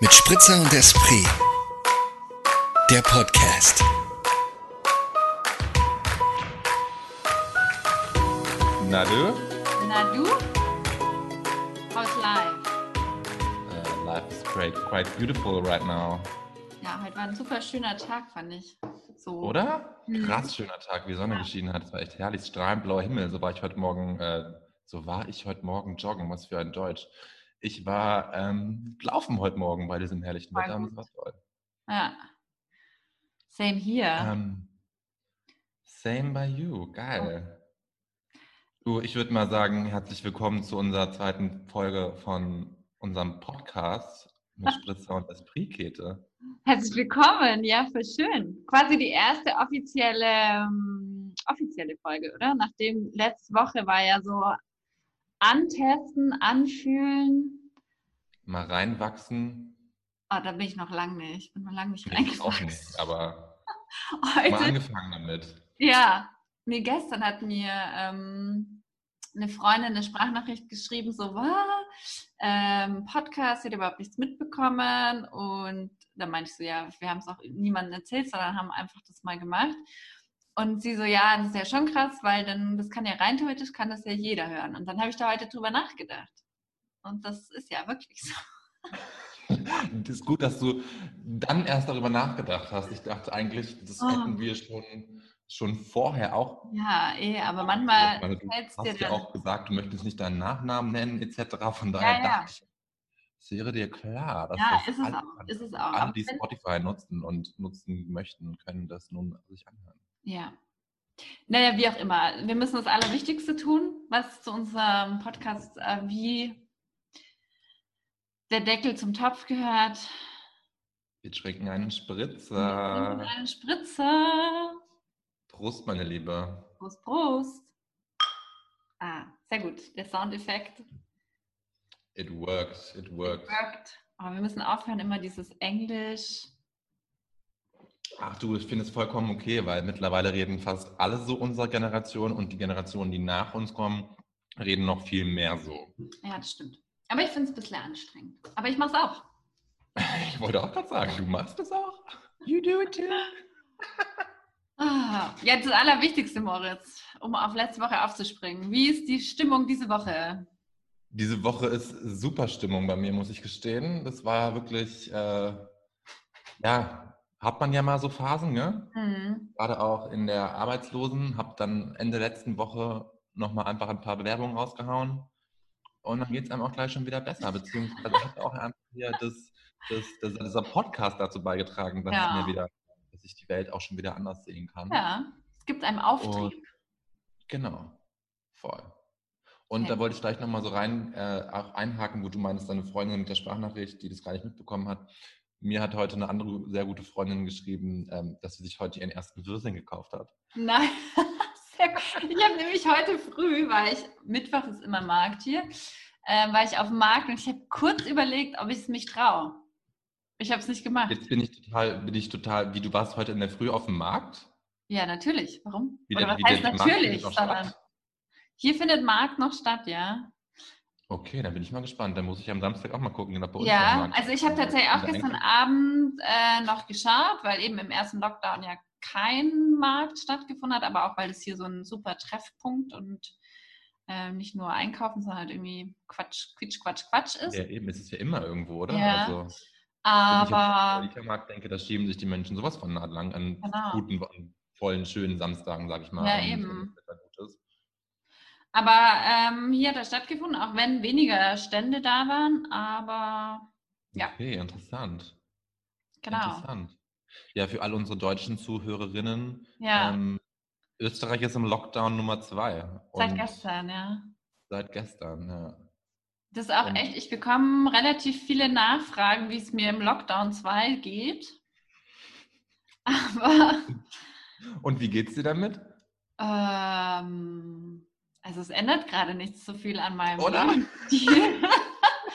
mit Spritzer und Esprit. Der Podcast. Na du? Na du? How's life? Uh, life is great, quite beautiful right now. Ja, heute war ein super schöner Tag, fand ich. So. Oder? Mhm. Krass schöner Tag, wie Sonne Ja. geschienen hat. Es war echt herrlich, strahlend blauer Himmel. So war ich heute Morgen, äh, so war ich heute Morgen joggen. Was für ein Deutsch. Ich war ähm, laufen heute Morgen bei diesem herrlichen Wetter und das war toll. Ja. Same here. Ähm, same by you, geil. Du, ich würde mal sagen, herzlich willkommen zu unserer zweiten Folge von unserem Podcast mit Spritzer und Esprit-Kete. Herzlich willkommen. Ja, voll schön. Quasi die erste offizielle, ähm, offizielle Folge, oder? Nachdem letzte Woche war ja so antesten, anfühlen. Mal reinwachsen. Oh, da bin ich noch lange nicht. Ich bin noch lange nicht Nee, ich auch reingewachsen. nicht, aber mal Heute angefangen damit. Ja, nee, gestern hat mir ähm, eine Freundin eine Sprachnachricht geschrieben, so, was? Ähm, Podcast, hat überhaupt nichts mitbekommen. Und dann meinte ich so, ja, wir haben es auch niemandem erzählt, sondern haben einfach das mal gemacht. Und sie so, ja, das ist ja schon krass, weil dann, das kann ja rein theoretisch, kann das ja jeder hören. Und dann habe ich da heute drüber nachgedacht. Und das ist ja wirklich so. Das ist gut, dass du dann erst darüber nachgedacht hast. Ich dachte eigentlich, das Oh. hätten wir schon, schon vorher auch. Ja, eh, aber manchmal meine, du es dir hast ja auch gesagt, du möchtest nicht deinen Nachnamen nennen, etc. Von daher Ja, ja. dachte ich, es wäre dir klar, dass Ja, das ist es alle, auch. Ist es auch. alle, die Spotify nutzen und nutzen möchten, können das nun sich anhören. Ja. Naja, wie auch immer. Wir müssen das Allerwichtigste tun, was zu unserem Podcast äh, wie der Deckel zum Topf gehört. Wir trinken einen Wir Spritzer. trinken einen Spritzer. Prost, meine Liebe. Prost, Prost. Ah, sehr gut. Der Soundeffekt It works, it works. wirkt. Aber wir müssen aufhören, immer dieses Englisch. Ach du, ich finde es vollkommen okay, weil mittlerweile reden fast alle so unserer Generation und die Generationen, die nach uns kommen, reden noch viel mehr so. Ja, das stimmt. Aber ich finde es ein bisschen anstrengend. Aber ich mache es auch. Ich wollte auch gerade sagen, du machst das auch. You do it too. Ah, jetzt das Allerwichtigste, Moritz, um auf letzte Woche aufzuspringen. Wie ist die Stimmung diese Woche? Diese Woche ist super Stimmung bei mir, muss ich gestehen. Das war wirklich, äh, ja, hat man ja mal so Phasen, ne? Hm. Gerade auch in der Arbeitslosen, habe dann Ende letzten Woche nochmal einfach ein paar Bewerbungen rausgehauen. Und dann geht es einem auch gleich schon wieder besser. Beziehungsweise hat auch einfach hier das, das, das, dieser Podcast dazu beigetragen, dass, Ja. ich mir wieder, dass ich die Welt auch schon wieder anders sehen kann. Ja, es gibt einem Auftrieb. Genau, voll. Und Okay. da wollte ich gleich nochmal so rein äh, einhaken, wo du meinst, deine Freundin mit der Sprachnachricht, die das gar nicht mitbekommen hat. Mir hat heute eine andere sehr gute Freundin geschrieben, ähm, dass sie sich heute ihren ersten Wirsing gekauft hat. Nein, sehr gut. Ich habe nämlich heute früh, weil ich, Mittwoch ist immer Markt hier, äh, war ich auf dem Markt und ich habe kurz überlegt, ob ich es mich traue. Ich habe es nicht gemacht. Jetzt bin ich total, bin ich total, wie du warst heute in der Früh auf dem Markt. Ja, natürlich. Warum? Wie Oder der- was heißt natürlich? findet hier findet Markt noch statt, ja. Okay, dann bin ich mal gespannt. Dann muss ich am Samstag auch mal gucken, ob bei uns Ja, also ich habe tatsächlich auch gestern Abend äh, noch geschaut, weil eben im ersten Lockdown ja kein Markt stattgefunden hat, aber auch weil es hier so ein super Treffpunkt und äh, nicht nur einkaufen, sondern halt irgendwie Quatsch, Quitsch, Quatsch, Quatsch ist. Ja, eben, es ist ja immer irgendwo, oder? Ja, Also, wenn ich aber den Markt denke, da schieben sich die Menschen sowas von lang an Genau. guten, vollen, schönen Samstagen, sag ich mal. Ja, eben. wenn das Wetter gut ist. Aber ähm, hier hat er stattgefunden, auch wenn weniger Stände da waren. Aber Ja. Okay, interessant. genau. Interessant. Ja, für alle unsere deutschen Zuhörerinnen, Ja, ähm, Österreich ist im Lockdown Nummer zwei. seit gestern, ja. Seit gestern, ja. Das ist auch Und- echt, ich bekomme relativ viele Nachfragen, wie es mir im Lockdown 2 geht. Aber Und wie geht's dir damit? ähm, also es ändert gerade nicht so viel an meinem Oder? Lebensstil.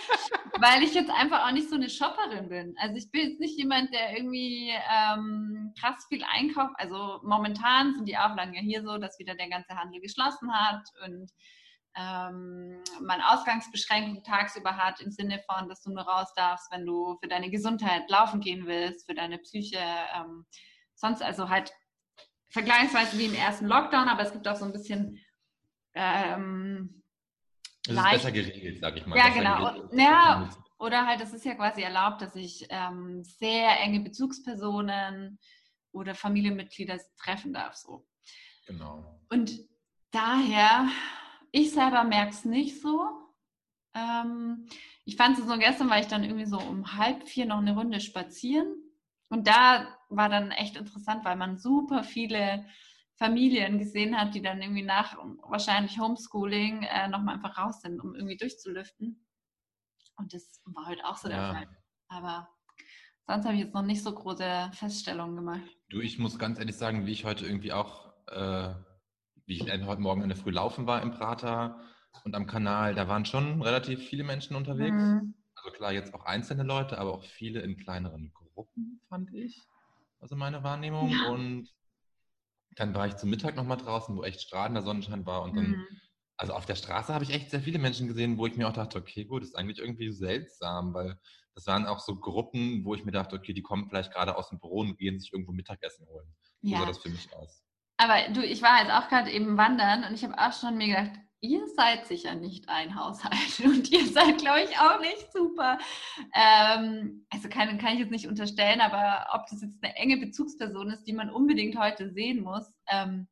Weil ich jetzt einfach auch nicht so eine Shopperin bin. Also ich bin jetzt nicht jemand, der irgendwie ähm, krass viel einkauft. Also momentan sind die Auflagen ja hier so, dass wieder der ganze Handel geschlossen hat und ähm, man Ausgangsbeschränkungen tagsüber hat, im Sinne von, dass du nur raus darfst, wenn du für deine Gesundheit laufen gehen willst, für deine Psyche, ähm, sonst also halt vergleichsweise wie im ersten Lockdown, aber es gibt auch so ein bisschen ähm, Es ist besser geregelt, sag ich mal. Ja, genau. Ja. Oder halt, es ist ja quasi erlaubt, dass sich ähm, sehr enge Bezugspersonen oder Familienmitglieder treffen darf. So. Genau. Und daher, ich selber merke es nicht so. Ähm, ich fand es so gestern, war ich dann irgendwie so um halb vier noch eine Runde spazieren. Und da war dann echt interessant, weil man super viele Familien gesehen hat, die dann irgendwie nach wahrscheinlich Homeschooling äh, nochmal einfach raus sind, um irgendwie durchzulüften. Und das war heute auch so der Ja. Fall. Aber sonst habe ich jetzt noch nicht so große Feststellungen gemacht. Du, ich muss ganz ehrlich sagen, wie ich heute irgendwie auch, äh, wie ich heute Morgen in der Früh laufen war im Prater und am Kanal, da waren schon relativ viele Menschen unterwegs. Mhm. Also klar, jetzt auch einzelne Leute, aber auch viele in kleineren Gruppen, fand ich. Also meine Wahrnehmung. Ja. Und dann war ich zum Mittag nochmal draußen, wo echt strahlender Sonnenschein war. Und dann, Mhm. also auf der Straße habe ich echt sehr viele Menschen gesehen, wo ich mir auch dachte, okay, gut, das ist eigentlich irgendwie seltsam, weil das waren auch so Gruppen, wo ich mir dachte, okay, die kommen vielleicht gerade aus dem Büro und gehen sich irgendwo Mittagessen holen. So Ja. sah das für mich aus. Aber du, ich war jetzt auch gerade eben wandern und ich habe auch schon mir gedacht, ihr seid sicher nicht ein Haushalt und ihr seid, glaube ich, auch nicht super. Ähm, also kann, kann ich jetzt nicht unterstellen, aber ob das jetzt eine enge Bezugsperson ist, die man unbedingt heute sehen muss. Ähm,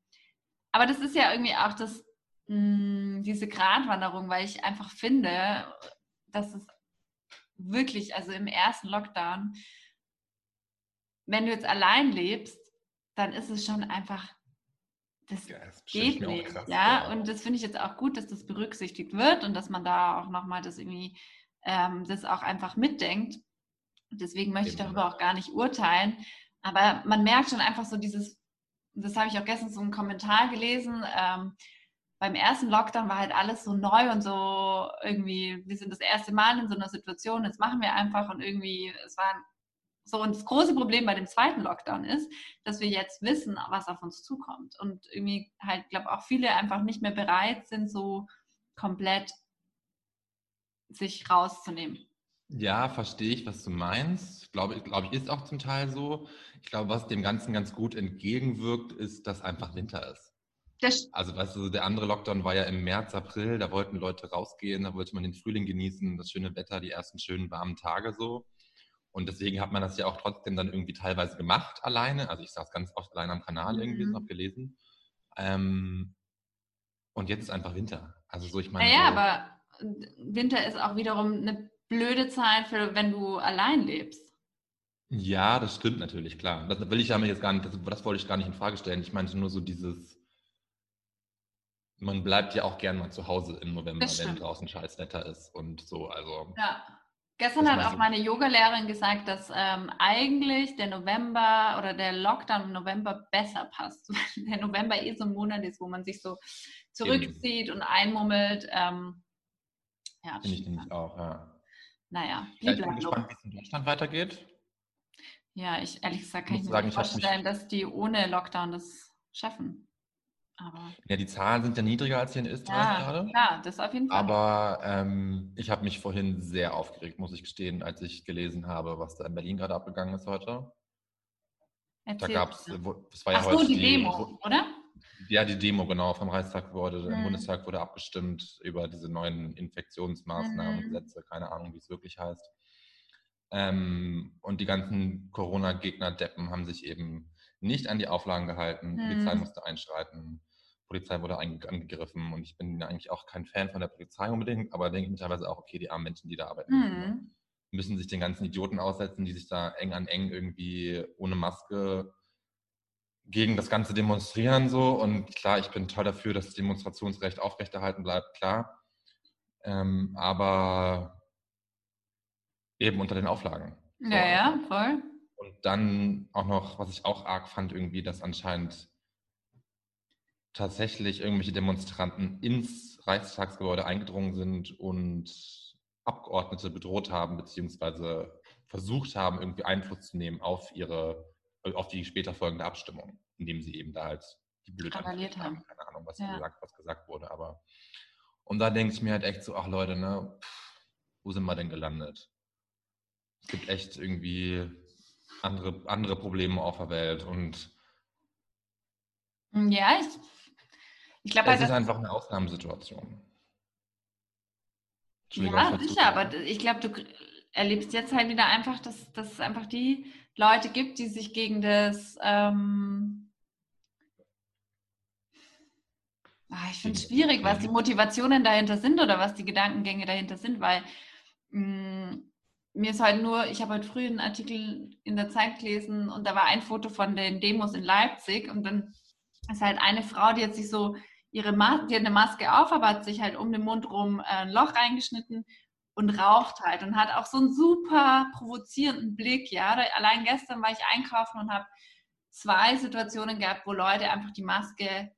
aber das ist ja irgendwie auch das, mh, diese Gratwanderung, weil ich einfach finde, dass es wirklich, also im ersten Lockdown, wenn du jetzt allein lebst, dann ist es schon einfach, das Ja, das ich geht nicht. krass ja, vor. und das finde ich jetzt auch gut, dass das berücksichtigt wird und dass man da auch nochmal das irgendwie, ähm, das auch einfach mitdenkt. Deswegen möchte ich Eben, darüber ja. auch gar nicht urteilen. Aber man merkt schon einfach so dieses, das habe ich auch gestern so einen Kommentar gelesen, ähm, beim ersten Lockdown war halt alles so neu und so irgendwie, wir sind das erste Mal in so einer Situation, jetzt machen wir einfach und irgendwie, es war so, und das große Problem bei dem zweiten Lockdown ist, dass wir jetzt wissen, was auf uns zukommt. Und irgendwie halt, glaube auch viele einfach nicht mehr bereit sind, so komplett sich rauszunehmen. Ja, verstehe ich, was du meinst. Glaube ich, glaube ich, ist auch zum Teil so. Ich glaube, was dem Ganzen ganz gut entgegenwirkt, ist, dass einfach Winter ist. Also, weißt du, der andere Lockdown war ja im März, April, da wollten Leute rausgehen, da wollte man den Frühling genießen, das schöne Wetter, die ersten schönen warmen Tage so. Und deswegen hat man das ja auch trotzdem dann irgendwie teilweise gemacht alleine. Also ich saß ganz oft alleine am Kanal irgendwie Mhm. und habe gelesen. Ähm, und jetzt ist einfach Winter. Also so, ich meine. naja, so, aber Winter ist auch wiederum eine blöde Zeit, für, wenn du allein lebst. Ja, das stimmt natürlich, klar. Das will ich damit jetzt gar nicht, das, das wollte ich gar nicht in Frage stellen. Ich meinte nur so dieses, man bleibt ja auch gern mal zu Hause im November, wenn draußen scheiß Wetter ist und so. Also Ja. Gestern hat auch so. meine Yogalehrerin gesagt, dass ähm, eigentlich der November oder der Lockdown im November besser passt. Der November eh so ein Monat ist, wo man sich so zurückzieht und einmummelt. Ähm, ja, finde ich nämlich auch, ja. naja, ja ich bin gespannt, wie es in Deutschland weitergeht. Ja, ich ehrlich gesagt kann ich mir sagen, nicht vorstellen, dass die ohne Lockdown das schaffen. Aber Ja, die Zahlen sind ja niedriger als hier in Österreich ja, gerade. klar, das auf jeden Fall. Aber ähm, ich habe mich vorhin sehr aufgeregt, muss ich gestehen, als ich gelesen habe, was da in Berlin gerade abgegangen ist heute. Da Erzähl gab es, das war ja Ach heute so, die Demo, oder? Ja, die Demo, genau. Vom Reichstag wurde, im Mhm. Bundestag wurde abgestimmt über diese neuen Infektionsmaßnahmen, Mhm. Gesetze, keine Ahnung, wie es wirklich heißt. Ähm, und die ganzen Corona-Gegner-Deppen haben sich eben nicht an die Auflagen gehalten. Die Polizei Mhm. musste einschreiten. Polizei wurde angegriffen und ich bin eigentlich auch kein Fan von der Polizei unbedingt, aber denke mir teilweise auch, okay, die armen Menschen, die da arbeiten, müssen, ne? Mhm. müssen sich den ganzen Idioten aussetzen, die sich da eng an eng irgendwie ohne Maske gegen das Ganze demonstrieren so. Und klar, ich bin toll dafür, dass das Demonstrationsrecht aufrechterhalten bleibt, klar. Ähm, aber eben unter den Auflagen. So, Ja, ja, voll. Und dann auch noch, was ich auch arg fand, irgendwie, dass anscheinend tatsächlich irgendwelche Demonstranten ins Reichstagsgebäude eingedrungen sind und Abgeordnete bedroht haben, beziehungsweise versucht haben, irgendwie Einfluss zu nehmen auf ihre, auf die später folgende Abstimmung, indem sie eben da halt die blöd Randaliert angekündigt haben. Keine Ahnung, was, Ja. gesagt, was gesagt wurde, aber Und da denke ich mir halt echt so, ach Leute, ne, pff, wo sind wir denn gelandet? Es gibt echt irgendwie andere, andere Probleme auf der Welt und Ja, ich, ich glaube halt, ist einfach eine Ausnahmesituation. Ja, sicher, aber ich glaube, du erlebst jetzt halt wieder einfach, dass, dass es einfach die Leute gibt, die sich gegen das. Ähm, ah, ich finde es schwierig, was die Motivationen dahinter sind oder was die Gedankengänge dahinter sind, weil mh, mir ist heute nur, ich habe heute früh einen Artikel in der Zeit gelesen und da war ein Foto von den Demos in Leipzig und dann ist halt eine Frau, die hat sich so ihre Mas die hat eine Maske auf, aber hat sich halt um den Mund rum äh, ein Loch reingeschnitten und raucht halt und hat auch so einen super provozierenden Blick, ja. Allein gestern war ich einkaufen und habe zwei Situationen gehabt, wo Leute einfach die Maske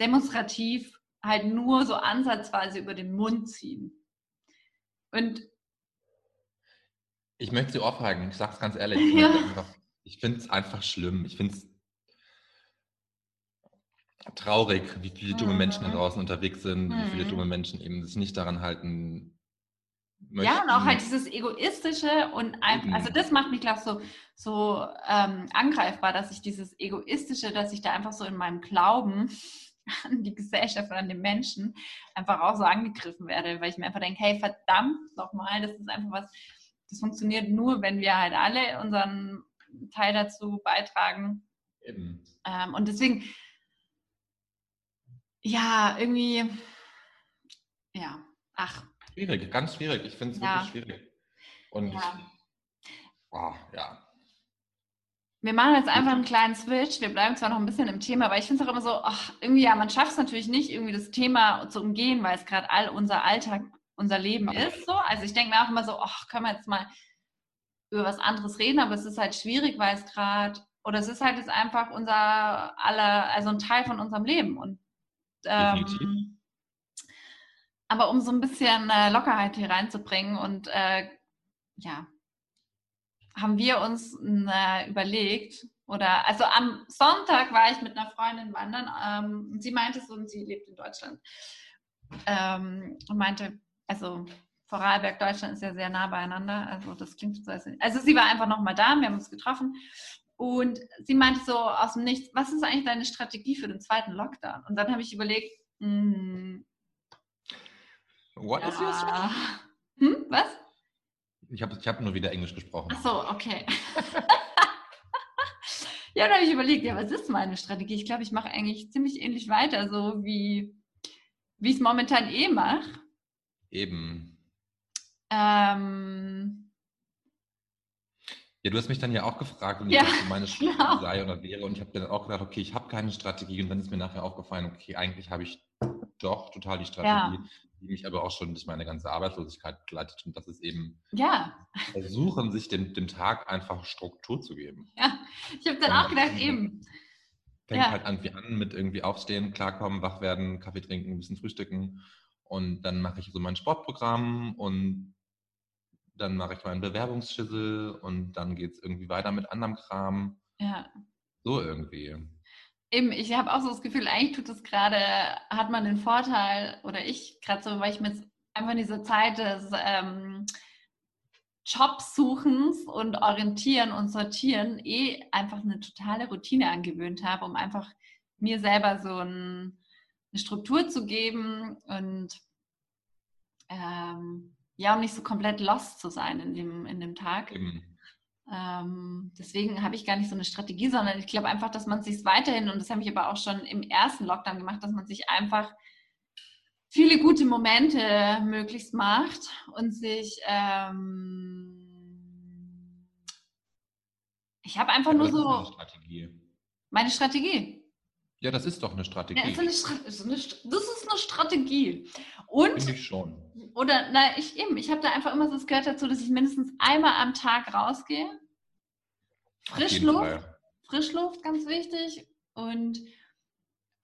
demonstrativ halt nur so ansatzweise über den Mund ziehen. Und Ich möchte sie aufhalten, ich sag's ganz ehrlich. Ja. Ich finde es einfach schlimm. Ich finde es traurig, wie viele dumme Mhm. Menschen da draußen unterwegs sind, wie viele Mhm. dumme Menschen eben sich nicht daran halten möchten. Ja, und auch halt dieses Egoistische und einfach, also das macht mich, glaube ich, so, so ähm, angreifbar, dass ich dieses Egoistische, dass ich da einfach so in meinem Glauben an die Gesellschaft und an den Menschen einfach auch so angegriffen werde, weil ich mir einfach denke, hey, verdammt nochmal, das ist einfach was, das funktioniert nur, wenn wir halt alle unseren Teil dazu beitragen. Eben. Ähm, und deswegen, ja, irgendwie, ja, ach, Schwierig, ganz schwierig. Ich finde es Ja. wirklich schwierig. Und Ja. oh, ja. Wir machen jetzt einfach einen kleinen Switch. Wir bleiben zwar noch ein bisschen im Thema, aber ich finde es auch immer so, ach, irgendwie, ja, man schafft es natürlich nicht, irgendwie das Thema zu umgehen, weil es gerade all unser Alltag, unser Leben ist. So. Also ich denke mir auch immer so, ach, können wir jetzt mal über was anderes reden, aber es ist halt schwierig, weil es gerade, oder es ist halt jetzt einfach unser aller, also ein Teil von unserem Leben. Und. Ähm, aber um so ein bisschen äh, Lockerheit hier reinzubringen und äh, ja, haben wir uns äh, überlegt, oder also am Sonntag war ich mit einer Freundin wandern ähm, und sie meinte so, und sie lebt in Deutschland, ähm, und meinte, also Vorarlberg, Deutschland ist ja sehr nah beieinander, also das klingt so, als- also sie war einfach nochmal da, wir haben uns getroffen und sie meinte so aus dem Nichts, was ist eigentlich deine Strategie für den zweiten Lockdown? Und dann habe ich überlegt, mh, What is your ja, hm, was? Ich habe ich hab nur wieder Englisch gesprochen. Ach so, okay. ja, dann habe ich überlegt, ja, was ist meine Strategie? Ich glaube, ich mache eigentlich ziemlich ähnlich weiter, so wie, wie ich es momentan eh mache. Eben. Ähm, Ja, du hast mich dann ja auch gefragt, und Ja, meine Strategie genau. sei oder wäre. Und ich habe dann auch gedacht, okay, ich habe keine Strategie. Und dann ist mir nachher aufgefallen, okay, eigentlich habe ich doch total die Strategie, die mich aber auch schon durch meine ganze Arbeitslosigkeit begleitet. Und das ist eben ja, versuchen, sich dem, dem Tag einfach Struktur zu geben. ja, ich habe dann auch gedacht, eben, Fängt Ja. halt an wie an mit irgendwie aufstehen, klarkommen, wach werden, Kaffee trinken, ein bisschen frühstücken. Und dann mache ich so mein Sportprogramm und dann mache ich meinen Bewerbungsschüssel und dann geht es irgendwie weiter mit anderem Kram. ja. So irgendwie. Eben, ich habe auch so das Gefühl, eigentlich tut es gerade, hat man den Vorteil, oder ich gerade so, weil ich mir jetzt einfach in dieser Zeit des ähm, Jobsuchens und Orientieren und Sortieren eh einfach eine totale Routine angewöhnt habe, um einfach mir selber so ein, eine Struktur zu geben und ähm, ja, um nicht so komplett lost zu sein in dem, in dem Tag. Eben. Ähm, deswegen habe ich gar nicht so eine Strategie, sondern ich glaube einfach, dass man sich weiterhin, und das habe ich aber auch schon im ersten Lockdown gemacht, dass man sich einfach viele gute Momente möglichst macht und sich, ähm, ich habe einfach nur so Strategie. meine Strategie. Ja, das ist doch eine Strategie. Ja, ist eine ist eine, das ist eine Strategie. Und Finde ich schon. oder, na, ich eben, ich habe da einfach immer so, es gehört dazu, dass ich mindestens einmal am Tag rausgehe. Frischluft. Frischluft, ganz wichtig. Und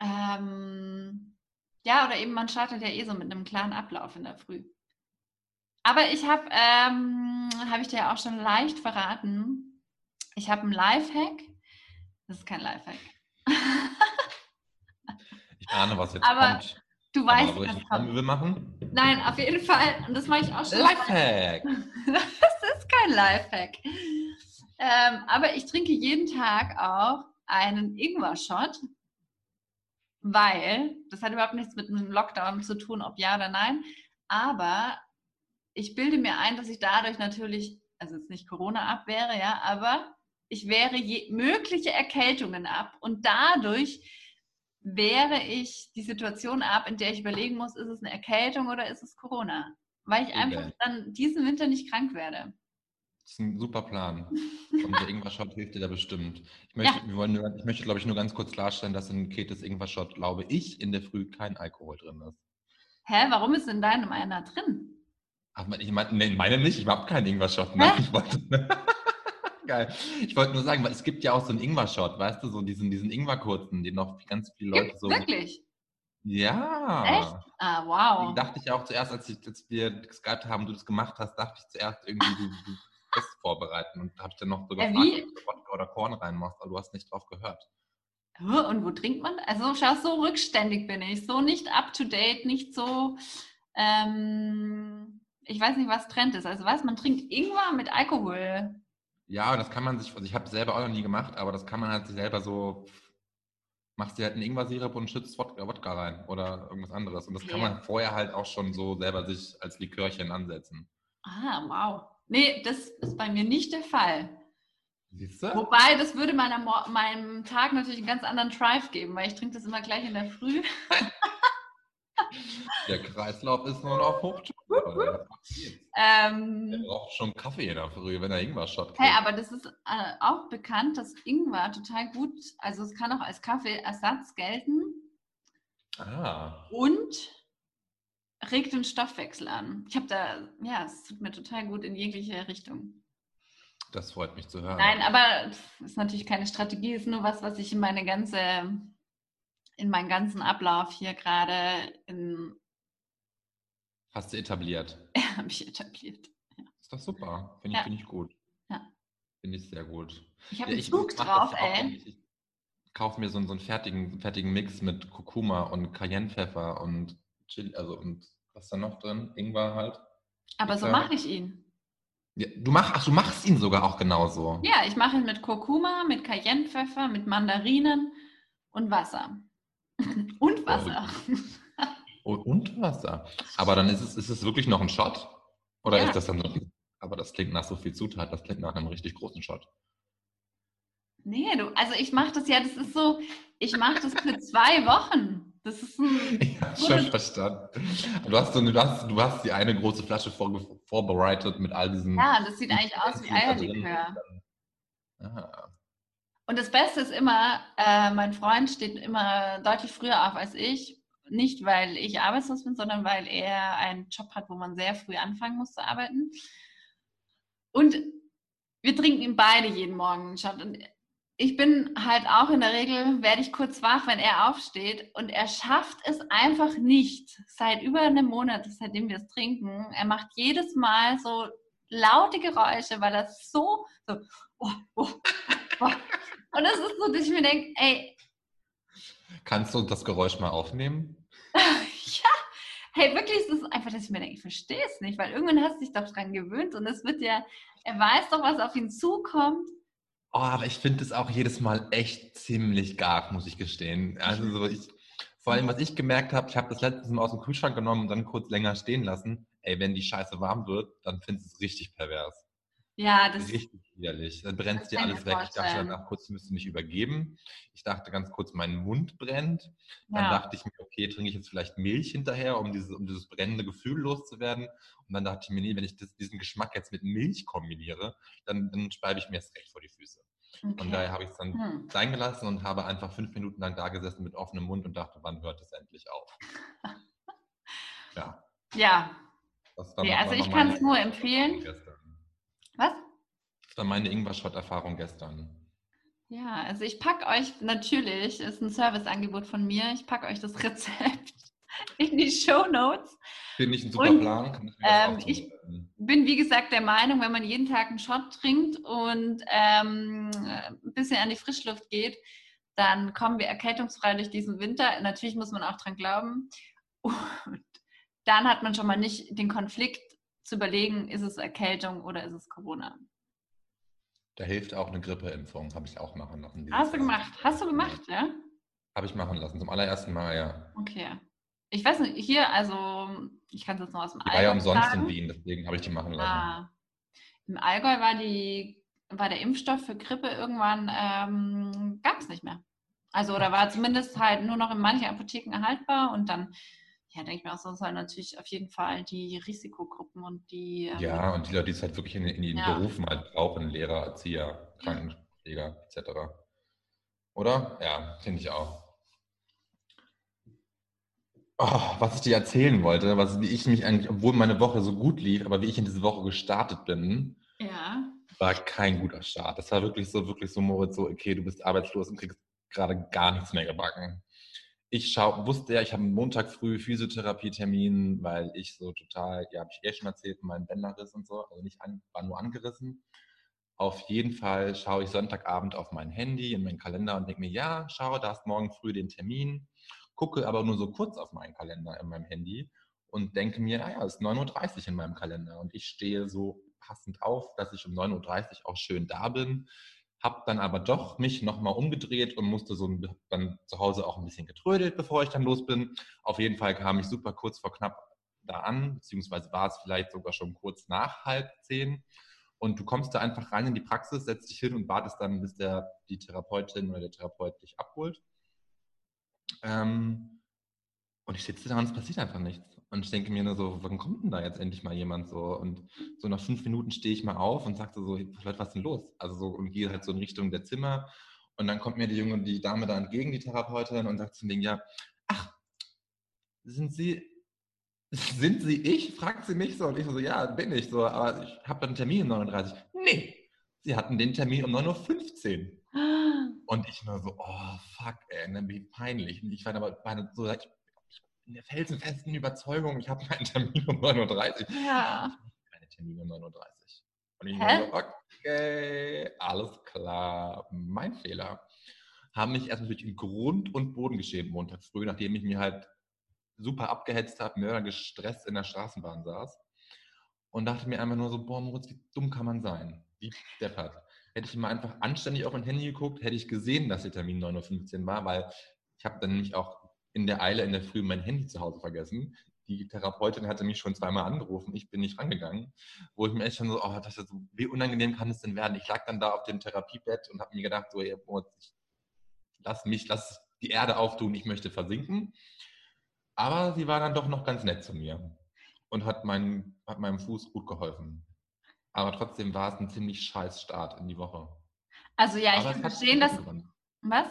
ähm, ja, oder eben man startet ja eh so mit einem klaren Ablauf in der Früh. Aber ich habe, ähm, habe ich dir ja auch schon leicht verraten, ich habe einen Lifehack. Das ist kein Lifehack. Ich ahne, was jetzt Aber- kommt. Du weißt, Aber was kommt. wir machen? Nein, auf jeden Fall. Und das mache ich auch schon. Lifehack! Das ist kein Lifehack. Ähm, aber ich trinke jeden Tag auch einen Ingwer-Shot, weil, das hat überhaupt nichts mit einem Lockdown zu tun, ob ja oder nein, aber ich bilde mir ein, dass ich dadurch natürlich, also jetzt nicht Corona abwehre, ja, aber ich wehre je, mögliche Erkältungen ab und dadurch wehre ich die Situation ab, in der ich überlegen muss, ist es eine Erkältung oder ist es Corona? Weil ich einfach Okay. dann diesen Winter nicht krank werde. Das ist ein super Plan. Und der Ingwer-Shot hilft dir da bestimmt. Ich möchte, wir wollen nur, ich möchte, glaube ich, nur ganz kurz klarstellen, dass in Ketes Ingwer-Shot, glaube ich, in der Früh kein Alkohol drin ist. Hä, warum ist in deinem einer drin? Ach, ich meine, nee, in meinem nicht, ich habe keinen Ingwer-Shot. Ne? Ich wollte, Geil. Ich wollte nur sagen, weil es gibt ja auch so einen Ingwer-Shot, weißt du, so diesen, diesen Ingwer-kurzen, den noch ganz viele Leute Gibt so. wirklich? Ja. Echt? Ah, wow. Deswegen dachte ich auch zuerst, als, ich, als wir geskypt haben, du das gemacht hast, dachte ich zuerst irgendwie, du, du das vorbereiten und habe ich dann noch so Äh, gefragt, wie? ob du Wodka oder Korn reinmachst, aber du hast nicht drauf gehört. Und wo trinkt man? Also schau, so rückständig bin ich, so nicht up to date, nicht so. Ähm, ich weiß nicht, was Trend ist. Also was? Man trinkt Ingwer mit Alkohol. Ja, und das kann man sich, also ich habe selber auch noch nie gemacht, aber das kann man halt sich selber so, machst dir halt einen Ingwer-Sirup und schützt Wodka, Wodka rein oder irgendwas anderes. Und das kann Okay. man vorher halt auch schon so selber sich als Likörchen ansetzen. Ah, wow. Nee, das ist bei mir nicht der Fall. Siehst du? Wobei, das würde meiner, meinem Tag natürlich einen ganz anderen Drive geben, weil ich trinke das immer gleich in der Früh. Der Kreislauf ist nur noch Hochtour. Ähm, braucht schon Kaffee in der Früh, wenn er Ingwer-Shot Hey, aber das ist äh, auch bekannt, dass Ingwer total gut, also es kann auch als Kaffeeersatz gelten Ah, und regt den Stoffwechsel an. Ich habe da, ja, es tut mir total gut in jegliche Richtung. das freut mich zu hören. Nein, aber pff, ist natürlich keine Strategie, ist nur was, was ich in meine ganze, in meinen ganzen Ablauf hier gerade in, Hast du etabliert. habe ich etabliert. Ist doch super. Finde ich, Ja. finde ich gut. Ja. Finde ich sehr gut. Ich habe Ja, einen ich Zug drauf, ja ey. Ich, ich kaufe mir so, einen- so einen fertigen, fertigen Mix mit Kurkuma und Cayennepfeffer und Chili, also und was ist da noch drin? Ingwer halt. Aber so Bitter. mache ich ihn. Ja, du, mach, ach, du machst ihn sogar auch genauso. Ja, ich mache ihn mit Kurkuma, mit Cayennepfeffer, mit Mandarinen und Wasser. und Wasser. Und, und Wasser. Aber dann ist es, ist es wirklich noch ein Shot? Oder Ja. ist das dann so? Aber das klingt nach so viel Zutat, das klingt nach einem richtig großen Shot. Nee, du, also ich mache das ja, das ist so, ich mache das für zwei Wochen. Das ist ein, Ich habe schon verstanden. Du hast, so eine, du, hast, du hast die eine große Flasche vor, vorbereitet mit all diesen. ja, das sieht eigentlich aus wie. Eierlikör. Ah. Und das Beste ist immer, äh, mein Freund steht immer deutlich früher auf als ich. Nicht, weil ich arbeitslos bin, sondern weil er einen Job hat, wo man sehr früh anfangen muss zu arbeiten. Und wir trinken ihn beide jeden Morgen. Und ich bin halt auch in der Regel, werde ich kurz wach, wenn er aufsteht. Und er schafft es einfach nicht, seit über einem Monat, seitdem wir es trinken. Er macht jedes Mal so laute Geräusche, weil er so, so, oh, oh, oh. Und das ist so, dass ich mir denke, ey, Kannst du das Geräusch mal aufnehmen? ja, hey, wirklich ist es einfach, dass ich mir denke, ich verstehe es nicht, weil irgendwann hast du dich doch dran gewöhnt und es wird ja, er weiß doch, was auf ihn zukommt. Oh, aber ich finde es auch jedes Mal echt ziemlich gar, muss ich gestehen. Also so ich, vor allem, was ich gemerkt habe, ich habe das letztes Mal aus dem Kühlschrank genommen und dann kurz länger stehen lassen. Ey, wenn die Scheiße warm wird, dann findest du es richtig pervers. Ja, das Richtig widerlich. Dann brennt dir alles weg. Ich dachte danach kurz, ich müsste mich übergeben. Ich dachte ganz kurz, mein Mund brennt. Dann ja. dachte ich mir, okay, trinke ich jetzt vielleicht Milch hinterher, um dieses, um dieses brennende Gefühl loszuwerden. Und dann dachte ich mir, nee, wenn ich das, diesen Geschmack jetzt mit Milch kombiniere, dann, dann speibe ich mir es recht vor die Füße. Von okay. daher habe ich es dann Hm. sein gelassen und habe einfach fünf Minuten lang da gesessen mit offenem Mund und dachte, wann hört es endlich auf? Ja, Ja, Nee, also ich kann es nur empfehlen. gestern. Das war meine Ingwer-Shot-Erfahrung gestern. Ja, also ich packe euch natürlich, ist ein Serviceangebot von mir, ich packe euch das Rezept in die Show Notes. Finde ich ein super Und, Plan. Ich ähm, ich- bin wie gesagt der Meinung, wenn man jeden Tag einen Shot trinkt und ähm, ein bisschen an die Frischluft geht, dann kommen wir erkältungsfrei durch diesen Winter. Natürlich muss man auch dran glauben. Und dann hat man schon mal nicht den Konflikt zu überlegen, ist es Erkältung oder ist es Corona. Da hilft auch eine Grippeimpfung, habe ich auch machen lassen. Hast du gemacht? Hast du gemacht, ja? Habe ich machen lassen, zum allerersten Mal, ja. Okay. Ich weiß nicht, hier, also, ich kann es jetzt noch aus dem Die war ja umsonst in Wien, deswegen habe ich die machen lassen. Ah. Im Allgäu war, die, war der Impfstoff für Grippe irgendwann, ähm, gab es nicht mehr. Also, oder war zumindest halt nur noch in manchen Apotheken erhaltbar und dann ja, denke ich mir auch, so sollen natürlich auf jeden Fall die Risikogruppen und die. Ähm, ja, und die Leute, die es halt wirklich in, in den ja. Berufen halt brauchen, Lehrer, Erzieher, Krankenpfleger etc. Oder? Ja, finde ich auch. Oh, was ich dir erzählen wollte, was wie ich mich eigentlich, obwohl meine Woche so gut lief, aber wie ich in diese Woche gestartet bin, ja. war kein guter Start. Das war wirklich so, wirklich so, Moritz, so, okay, du bist arbeitslos und kriegst gerade gar nichts mehr gebacken ich schau, wusste ja, ich habe Montag früh Physiotherapie-Termin, weil ich so total, ja, habe ich eh schon erzählt, meinen Bänderriss und so, also nicht an, war nur angerissen. Auf jeden Fall schaue ich Sonntagabend auf mein Handy, in meinen Kalender und denke mir, ja, schau, da ist morgen früh den Termin, gucke aber nur so kurz auf meinen Kalender in meinem Handy und denke mir, naja, ah es ist 9.30 Uhr in meinem Kalender und ich stehe so passend auf, dass ich um 9.30 Uhr auch schön da bin habe dann aber doch mich nochmal umgedreht und musste so dann zu Hause auch ein bisschen getrödelt, bevor ich dann los bin. Auf jeden Fall kam ich super kurz vor knapp da an, beziehungsweise war es vielleicht sogar schon kurz nach halb zehn. Und du kommst da einfach rein in die Praxis, setzt dich hin und wartest dann, bis der, die Therapeutin oder der Therapeut dich abholt. Ähm, und ich sitze da und es passiert einfach nichts. Und ich denke mir nur so, wann kommt denn da jetzt endlich mal jemand so? Und so nach fünf Minuten stehe ich mal auf und sagte so, Leute, was ist denn los? Also so und gehe halt so in Richtung der Zimmer. Und dann kommt mir die junge, die Dame da entgegen, die Therapeutin, und sagt zum Ding, ja, ach, sind Sie, sind Sie ich? Fragt sie mich so. Und ich so, ja, bin ich so, aber ich habe einen Termin um 39. Nee, Sie hatten den Termin um 9.15 Uhr. Und ich nur so, oh fuck, ey, ne, wie peinlich. Und ich war aber so, ich in der felsenfesten Überzeugung, ich habe meinen Termin um 9.30 Uhr. Ja. Keine Termine um 9.30 Uhr. Und ich Hä? so, okay, alles klar, mein Fehler. Haben mich erstmal durch den Grund und Boden geschämt Montag früh, nachdem ich mir halt super abgehetzt habe, mörder gestresst in der Straßenbahn saß. Und dachte mir einfach nur so, boah, Moritz, wie dumm kann man sein? Wie deppert. Hätte ich mal einfach anständig auf mein Handy geguckt, hätte ich gesehen, dass der Termin 9.15 Uhr war, weil ich habe dann nämlich auch in der Eile in der Früh mein Handy zu Hause vergessen. Die Therapeutin hatte mich schon zweimal angerufen, ich bin nicht rangegangen, wo ich mir echt schon so, oh, ist so, wie unangenehm kann es denn werden? Ich lag dann da auf dem Therapiebett und habe mir gedacht, so, ey, lass mich, lass die Erde auftun, ich möchte versinken. Aber sie war dann doch noch ganz nett zu mir und hat, mein, hat meinem Fuß gut geholfen. Aber trotzdem war es ein ziemlich scheiß Start in die Woche. Also ja, ich kann verstehen, dass... Was?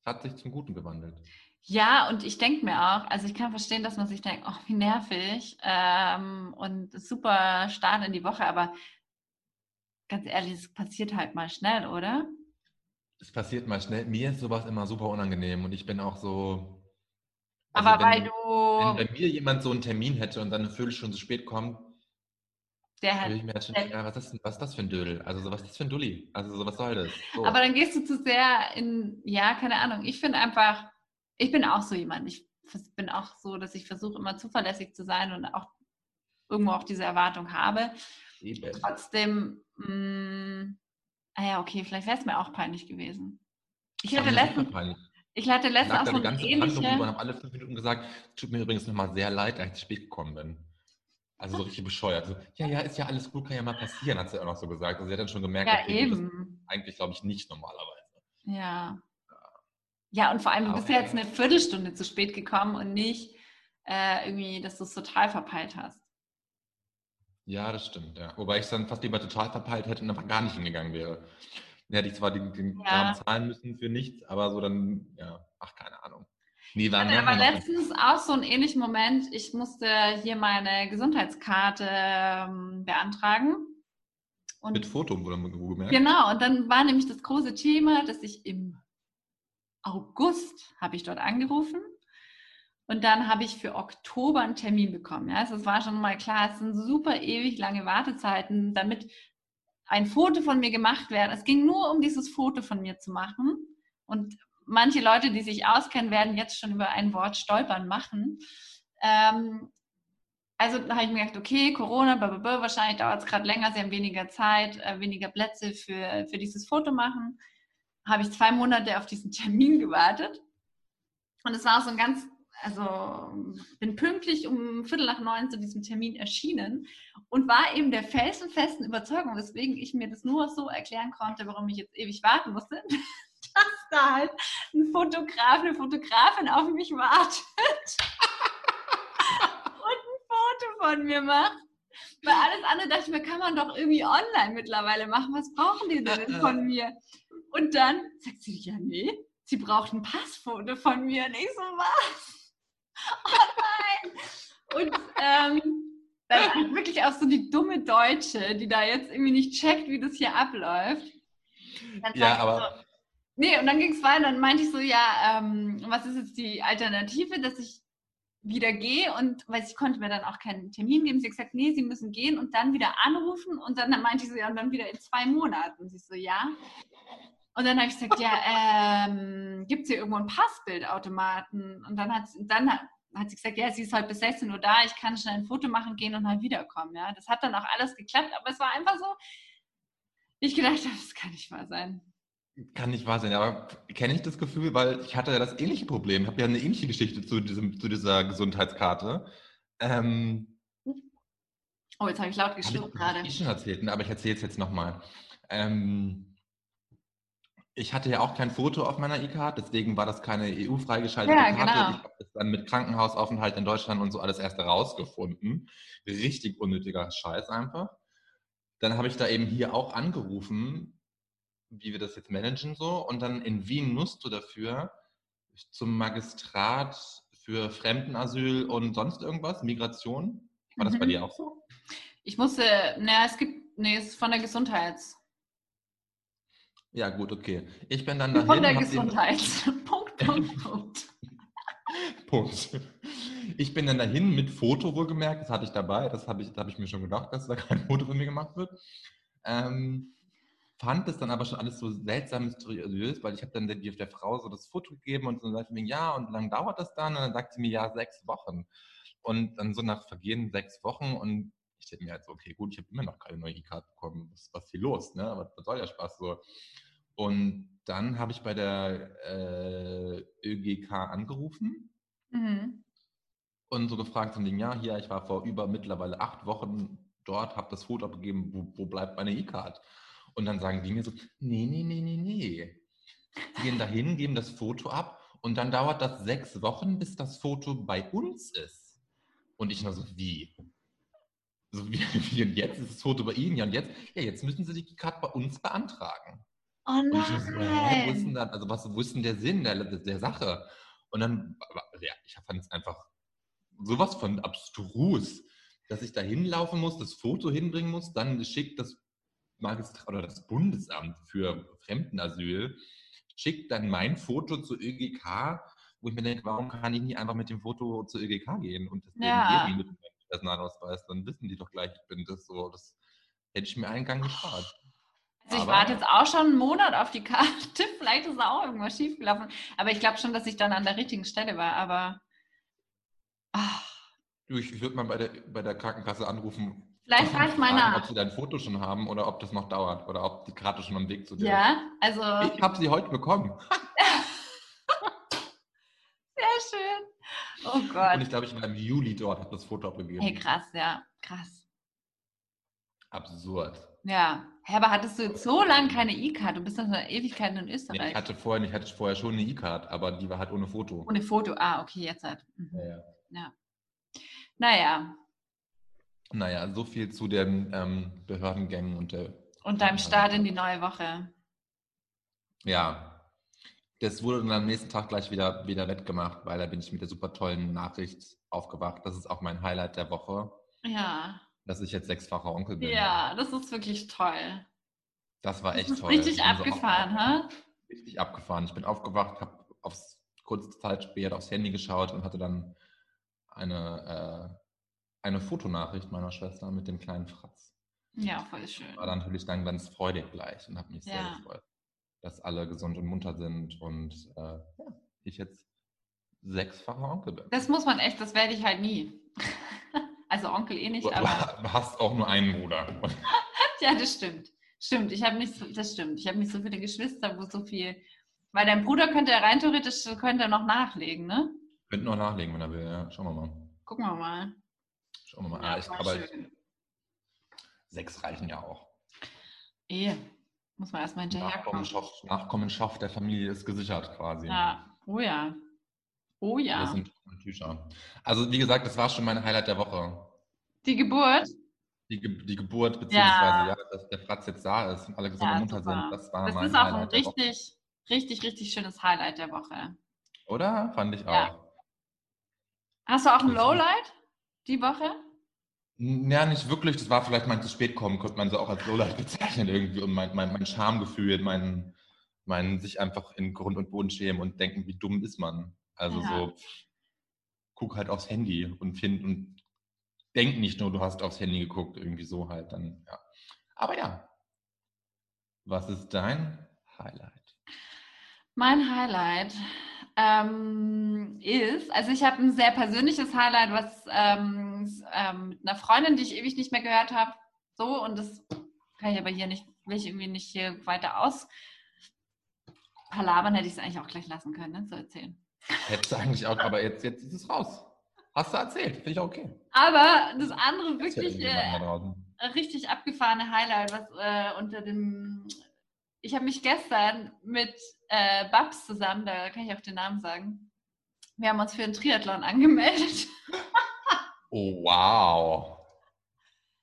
Es hat sich zum Guten gewandelt. Ja, und ich denke mir auch, also ich kann verstehen, dass man sich denkt, oh, wie nervig ähm, und super Start in die Woche, aber ganz ehrlich, es passiert halt mal schnell, oder? Es passiert mal schnell. Mir ist sowas immer super unangenehm und ich bin auch so. Also aber wenn, weil du. Wenn bei mir jemand so einen Termin hätte und dann eine Viertelstunde zu spät kommt, der hat, ich mir schon, ja, was, ist, was ist das für ein Dödel? Also, so, was ist das für ein Dulli? Also, so, was soll das? So. Aber dann gehst du zu sehr in, ja, keine Ahnung. Ich finde einfach, ich bin auch so jemand. Ich bin auch so, dass ich versuche, immer zuverlässig zu sein und auch irgendwo auch diese Erwartung habe. Eben. Trotzdem, mh, mm, ah ja, okay, vielleicht wäre es mir auch peinlich gewesen. Ich hatte letztens, ich hatte letztens auch so eine ähnliche... Ich habe alle fünf Minuten gesagt, tut mir übrigens nochmal sehr leid, dass ich zu spät gekommen bin. Also so richtig bescheuert. So, ja, ja, ist ja alles gut, kann ja mal passieren, hat sie auch noch so gesagt. Also sie hat dann schon gemerkt, ja, okay, eben. eigentlich glaube ich nicht normalerweise. Ja. Ja, und vor allem, du bist ja jetzt eine Viertelstunde zu spät gekommen und nicht äh, irgendwie, dass du es total verpeilt hast. Ja, das stimmt, ja. Wobei ich es dann fast lieber total verpeilt hätte und einfach gar nicht hingegangen wäre. Dann hätte ich zwar den, den ja. Zahlen müssen für nichts, aber so dann, ja, ach, keine Ahnung. Nee, war ich hatte aber letztens auch so einen ähnlichen Moment. Ich musste hier meine Gesundheitskarte ähm, beantragen. Und Mit Foto wurde gemerkt. Genau, und dann war nämlich das große Thema, dass ich im August habe ich dort angerufen und dann habe ich für Oktober einen Termin bekommen. Ja, also es war schon mal klar, es sind super ewig lange Wartezeiten, damit ein Foto von mir gemacht wird. Es ging nur um dieses Foto von mir zu machen. Und manche Leute, die sich auskennen, werden jetzt schon über ein Wort stolpern machen. Ähm, also habe ich mir gedacht, okay, Corona, blablabla, wahrscheinlich dauert es gerade länger, sie haben weniger Zeit, äh, weniger Plätze für, für dieses Foto machen. Habe ich zwei Monate auf diesen Termin gewartet. Und es war so ein ganz, also bin pünktlich um Viertel nach neun zu diesem Termin erschienen und war eben der felsenfesten Überzeugung, weswegen ich mir das nur so erklären konnte, warum ich jetzt ewig warten musste, dass da halt ein Fotograf, eine Fotografin auf mich wartet von mir macht. Weil alles andere dachte ich mir, kann man doch irgendwie online mittlerweile machen. Was brauchen die denn von mir? Und dann sagt sie, ja, nee, sie braucht ein Passfoto von mir. Und ich so, was? Oh nein! Und ähm, dann wirklich auch so die dumme Deutsche, die da jetzt irgendwie nicht checkt, wie das hier abläuft. ja, aber. So, nee, und dann ging es weiter. Dann meinte ich so, ja, ähm, was ist jetzt die Alternative, dass ich wieder gehe und weil sie konnte mir dann auch keinen Termin geben. Sie hat gesagt, nee, sie müssen gehen und dann wieder anrufen und dann meinte ich so, ja, und dann wieder in zwei Monaten. Sie so, ja. Und dann habe ich gesagt, ja, ähm, gibt es hier irgendwo einen Passbildautomaten? Und dann hat, dann hat, sie gesagt, ja, sie ist heute bis 16 Uhr da, ich kann schnell ein Foto machen gehen und halt wiederkommen. Ja, das hat dann auch alles geklappt, aber es war einfach so, ich gedacht habe, das kann nicht wahr sein. Kann nicht wahr sein, aber kenne ich das Gefühl, weil ich hatte ja das ähnliche Problem. Ich habe ja eine ähnliche Geschichte zu, diesem, zu dieser Gesundheitskarte. Ähm, oh, jetzt habe ich laut geschluckt gerade. Ich schon erzählt, aber ich erzähle es jetzt nochmal. Ähm, ich hatte ja auch kein Foto auf meiner E-Card, deswegen war das keine EU-freigeschaltete ja, Karte. Genau. Ich habe das dann mit Krankenhausaufenthalt in Deutschland und so alles erst herausgefunden. Richtig unnötiger Scheiß einfach. Dann habe ich da eben hier auch angerufen wie wir das jetzt managen so. Und dann in Wien nutzt du dafür zum Magistrat für Fremdenasyl und sonst irgendwas, Migration. War das mhm. bei dir auch so? Ich musste, naja, es gibt, nee, es ist von der Gesundheits. Ja, gut, okay. Ich bin dann dahin. Von der Gesundheit. Punkt, Punkt, Punkt. Punkt. Ich bin dann dahin mit Foto wohlgemerkt, das hatte ich dabei, das habe ich, da habe ich mir schon gedacht, dass da kein Foto von mir gemacht wird. Ähm, fand es dann aber schon alles so seltsam mysteriös, weil ich habe dann der, der Frau so das Foto gegeben und so sagte mir, ja, und wie lange dauert das dann? Und dann sagt sie mir, ja, sechs Wochen. Und dann so nach Vergehen sechs Wochen und ich denke mir halt so, okay, gut, ich habe immer noch keine neue E-Card bekommen. Was, was ist hier los? Ne? Aber was soll der Spaß so? Und dann habe ich bei der äh, ÖGK angerufen mhm. und so gefragt, so, ja, hier, ich war vor über mittlerweile acht Wochen dort, habe das Foto abgegeben, wo, wo bleibt meine E-Card? Und dann sagen die mir so, nee, nee, nee, nee, nee. Die gehen dahin, geben das Foto ab und dann dauert das sechs Wochen, bis das Foto bei uns ist. Und ich nur so, wie? So wie, wie und jetzt ist das Foto bei Ihnen, ja und jetzt? Ja, jetzt müssen Sie die Karte bei uns beantragen. Oh nein. So, wo ist denn dann, also was, denn der Sinn der, der Sache? Und dann, ja, ich fand es einfach sowas von abstrus, dass ich da hinlaufen muss, das Foto hinbringen muss, dann schickt das Magistrat oder das Bundesamt für Fremdenasyl schickt dann mein Foto zur ÖGK, wo ich mir denke, warum kann ich nicht einfach mit dem Foto zur ÖGK gehen und das ja. mit Personalausweis, dann wissen die doch gleich, ich bin das so. Das hätte ich mir einen Gang gespart. Also ich Aber, warte jetzt auch schon einen Monat auf die Karte. Vielleicht ist auch irgendwas schiefgelaufen. Aber ich glaube schon, dass ich dann an der richtigen Stelle war. Aber ach. ich würde mal bei der, bei der Krankenkasse anrufen, Vielleicht frage ich mal nach. Ob sie dein Foto schon haben oder ob das noch dauert oder ob die Karte schon am Weg zu dir ja, ist. also. Ich habe sie heute bekommen. Sehr schön. Oh Gott. Und ich glaube, ich war im Juli dort, habe das Foto abgegeben. Hey, krass, ja. Krass. Absurd. Ja. Hey, aber hattest du jetzt so lange keine E-Card? Du bist noch eine Ewigkeit in Österreich. Nee, ich hatte vorher, ich hatte vorher schon eine E-Card, aber die war halt ohne Foto. Ohne Foto, ah, okay, jetzt halt. Mhm. Ja, ja. ja. Naja, naja, so viel zu den ähm, Behördengängen und der. Und deinem Start in die neue Woche. Ja. Das wurde dann am nächsten Tag gleich wieder, wieder wettgemacht, weil da bin ich mit der super tollen Nachricht aufgewacht. Das ist auch mein Highlight der Woche. Ja. Dass ich jetzt sechsfacher Onkel bin. Ja, das ist wirklich toll. Das war echt das toll. Richtig abgefahren, hä? Richtig abgefahren. Ich bin aufgewacht, habe aufs kurze Zeit später aufs Handy geschaut und hatte dann eine äh, eine Fotonachricht meiner Schwester mit dem kleinen Fratz. Ja, voll schön. War dann natürlich dann ganz freudig gleich und habe mich sehr gefreut, dass alle gesund und munter sind und äh, ja, ich jetzt sechsfacher Onkel bin. Das muss man echt, das werde ich halt nie. Also Onkel eh nicht, aber du hast auch nur einen Bruder. ja, das stimmt. Stimmt, ich habe nicht so, das stimmt. Ich habe nicht so viele Geschwister, wo so viel. Weil dein Bruder könnte rein theoretisch könnte er noch nachlegen, ne? Könnte noch nachlegen, wenn er will. Ja. Schauen wir mal. Gucken wir mal. Schauen wir mal. Ja, ah, ich, aber schön. sechs reichen ja auch. Eh. Muss man erstmal hinterherkommen. Nachkommenschaft, Nachkommenschaft der Familie ist gesichert quasi. Ja. Oh ja. Oh Das ja. sind Tücher. Also wie gesagt, das war schon mein Highlight der Woche. Die Geburt. Die, Ge die Geburt, beziehungsweise ja. dass der Fratz jetzt da ist und alle gesund Ja, und munter sind. Das war Das mein ist auch ein Highlight Woche. richtig, richtig, richtig schönes Highlight der Woche. Oder? Fand ich Ja. auch. Hast du auch ein Das- Lowlight die Woche? Ja, nicht wirklich. Das war vielleicht mein zu spät kommen, könnte man so auch als Lowlight bezeichnen irgendwie. Und mein, mein, mein Schamgefühl, mein, mein sich einfach in Grund und Boden schämen und denken, wie dumm ist man. Also Ja. so, guck halt aufs Handy und find und denk nicht nur, du hast aufs Handy geguckt, irgendwie so halt dann, ja. Aber ja. Was ist dein Highlight? Mein Highlight ähm, ist, also ich habe ein sehr persönliches Highlight, was ähm, ähm, mit einer Freundin, die ich ewig nicht mehr gehört habe, so und das kann ich aber hier nicht, will ich irgendwie nicht hier weiter aus. Palabern hätte ich es eigentlich auch gleich lassen können, ne, zu erzählen. Hättest du eigentlich auch, aber jetzt, jetzt ist es raus. Hast du erzählt, finde ich auch okay. Aber das andere wirklich äh, richtig abgefahrene Highlight, was äh, unter dem. Ich habe mich gestern mit äh, Babs zusammen, da kann ich auch den Namen sagen. Wir haben uns für einen Triathlon angemeldet. Oh, wow.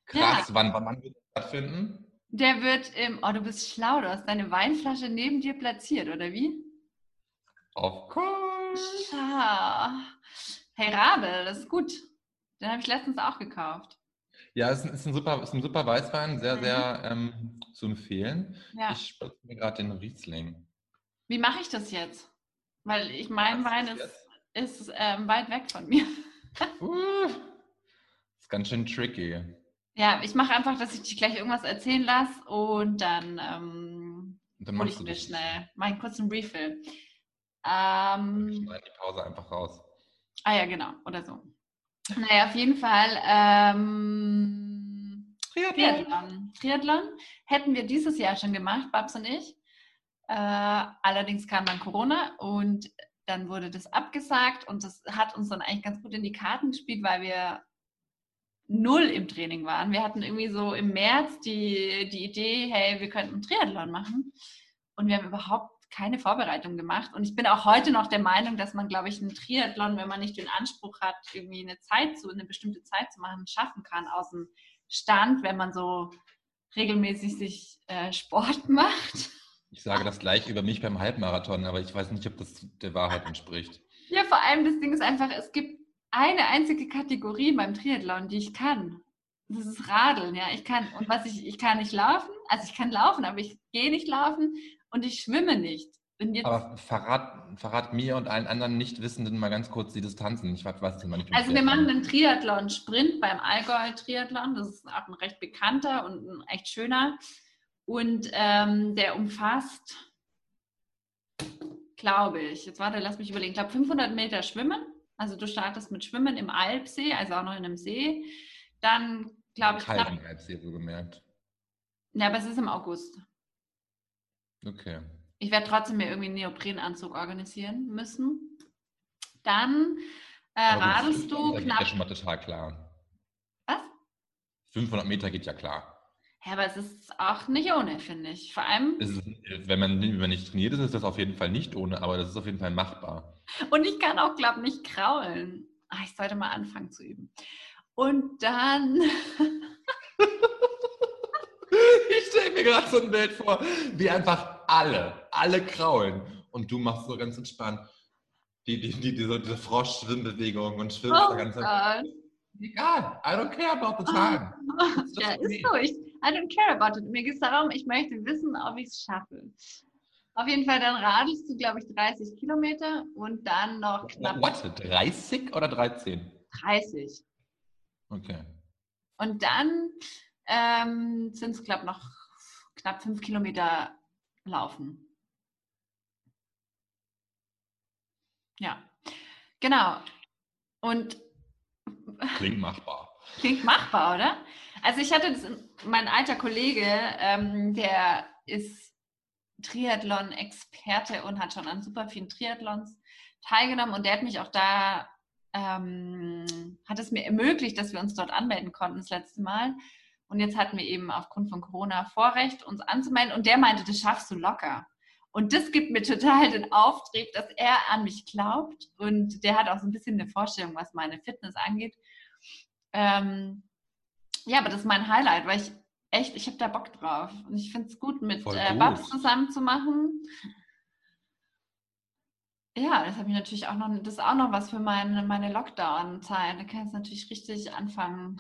Krass, wann, wann, wann wird das stattfinden? Der wird im. Oh, du bist schlau, du hast deine Weinflasche neben dir platziert, oder wie? Of course. Schau. Hey Rabel, das ist gut. Den habe ich letztens auch gekauft. Ja, es ist, ein- super, ist ein super Weißwein, sehr, Mhm. sehr ähm, zu empfehlen. Ja. Ich spritze mir gerade den Riesling. Wie mache ich das jetzt? Weil ich mein Was Wein ist ist, ist ähm, weit weg von mir. Uh, ist ganz schön tricky. Ja, ich mache einfach, dass ich dich gleich irgendwas erzählen lasse und dann ähm, Und dann hole ich mir schnell. Mach einen kurzen Refill. Ähm, Schneid die Pause einfach raus. ah ja, genau, oder so. Naja, auf jeden Fall ähm, Triathlon. Triathlon hätten wir dieses Jahr schon gemacht, Babs und ich. Äh, allerdings kam dann Corona und dann wurde das abgesagt und das hat uns dann eigentlich ganz gut in die Karten gespielt, weil wir null im Training waren. Wir hatten irgendwie so im März die, die Idee, hey, wir könnten einen Triathlon machen und wir haben überhaupt keine Vorbereitung gemacht. Und ich bin auch heute noch der Meinung, dass man, glaube ich, einen Triathlon, wenn man nicht den Anspruch hat, irgendwie eine Zeit zu, eine bestimmte Zeit zu machen, schaffen kann aus dem Stand, wenn man so regelmäßig sich äh, Sport macht. Ich sage das gleich über mich beim Halbmarathon, aber ich weiß nicht, ob das der Wahrheit entspricht. Ja, vor allem das Ding ist einfach, es gibt eine einzige Kategorie beim Triathlon, die ich kann. Das ist Radeln, ja. Ich kann, und was ich, ich kann nicht laufen, also ich kann laufen, aber ich gehe nicht laufen und ich schwimme nicht. Aber verrat, verrat mir und allen anderen Nichtwissenden mal ganz kurz die Distanzen. Ich weiß immer nicht. also wir machen einen Triathlon-Sprint beim Allgäu-Triathlon. Das ist auch ein recht bekannter und ein echt schöner. Und ähm, der umfasst, glaube ich, jetzt warte, lass mich überlegen, ich glaube 500 Meter Schwimmen. Also du startest mit Schwimmen im Alpsee, also auch noch in einem See. Dann, glaube ich, Kalten Alpsee so gemerkt. ja, aber es ist im August. Okay. Ich werde trotzdem mir irgendwie einen Neoprenanzug organisieren müssen. Dann äh, radelst 500 du Meter geht knapp. ja schon mal total klar. Was? 500 Meter geht ja klar. Ja, aber es ist auch nicht ohne, finde ich. Vor allem, ist, wenn, man, wenn man nicht trainiert ist, ist das auf jeden Fall nicht ohne, aber das ist auf jeden Fall machbar. und ich kann auch, glaube ich, nicht kraulen. Ah, ich sollte mal anfangen zu üben. Und dann, Ich stelle mir gerade so ein Bild vor, wie einfach alle, alle kraulen. Und du machst so ganz entspannt die, die, die, diese, diese Frosch-Schwimmbewegung und schwimmst oh da ganz Gott. Egal, I don't care about the time. It's just Ja, ist so. Ich, I don't care about it. Mir geht es darum, ich möchte wissen, ob ich es schaffe. Auf jeden Fall, dann radelst du, glaube ich, 30 Kilometer und dann noch knapp What? 30 oder 13? 30. Okay. Und dann ähm, sind es, glaube ich, noch knapp fünf Kilometer laufen. Ja. Genau. Und Klingt machbar. Klingt machbar, oder? Also ich hatte das, mein alter Kollege, ähm, der ist Triathlon-Experte und hat schon an super vielen Triathlons teilgenommen und der hat mich auch da, ähm, hat es mir ermöglicht, dass wir uns dort anmelden konnten das letzte Mal. Und jetzt hatten wir eben aufgrund von Corona Vorrecht, uns anzumelden und der meinte, das schaffst du locker. Und das gibt mir total den Auftrieb, dass er an mich glaubt und der hat auch so ein bisschen eine Vorstellung, was meine Fitness angeht. Ähm, ja, aber das ist mein Highlight, weil ich echt, ich habe da Bock drauf. Und ich finde es gut, mit äh. Babs zusammen zu machen. Ja, das habe ich natürlich auch noch, das ist auch noch was für meine, meine Lockdown-Zeit. Da kann ich natürlich richtig anfangen.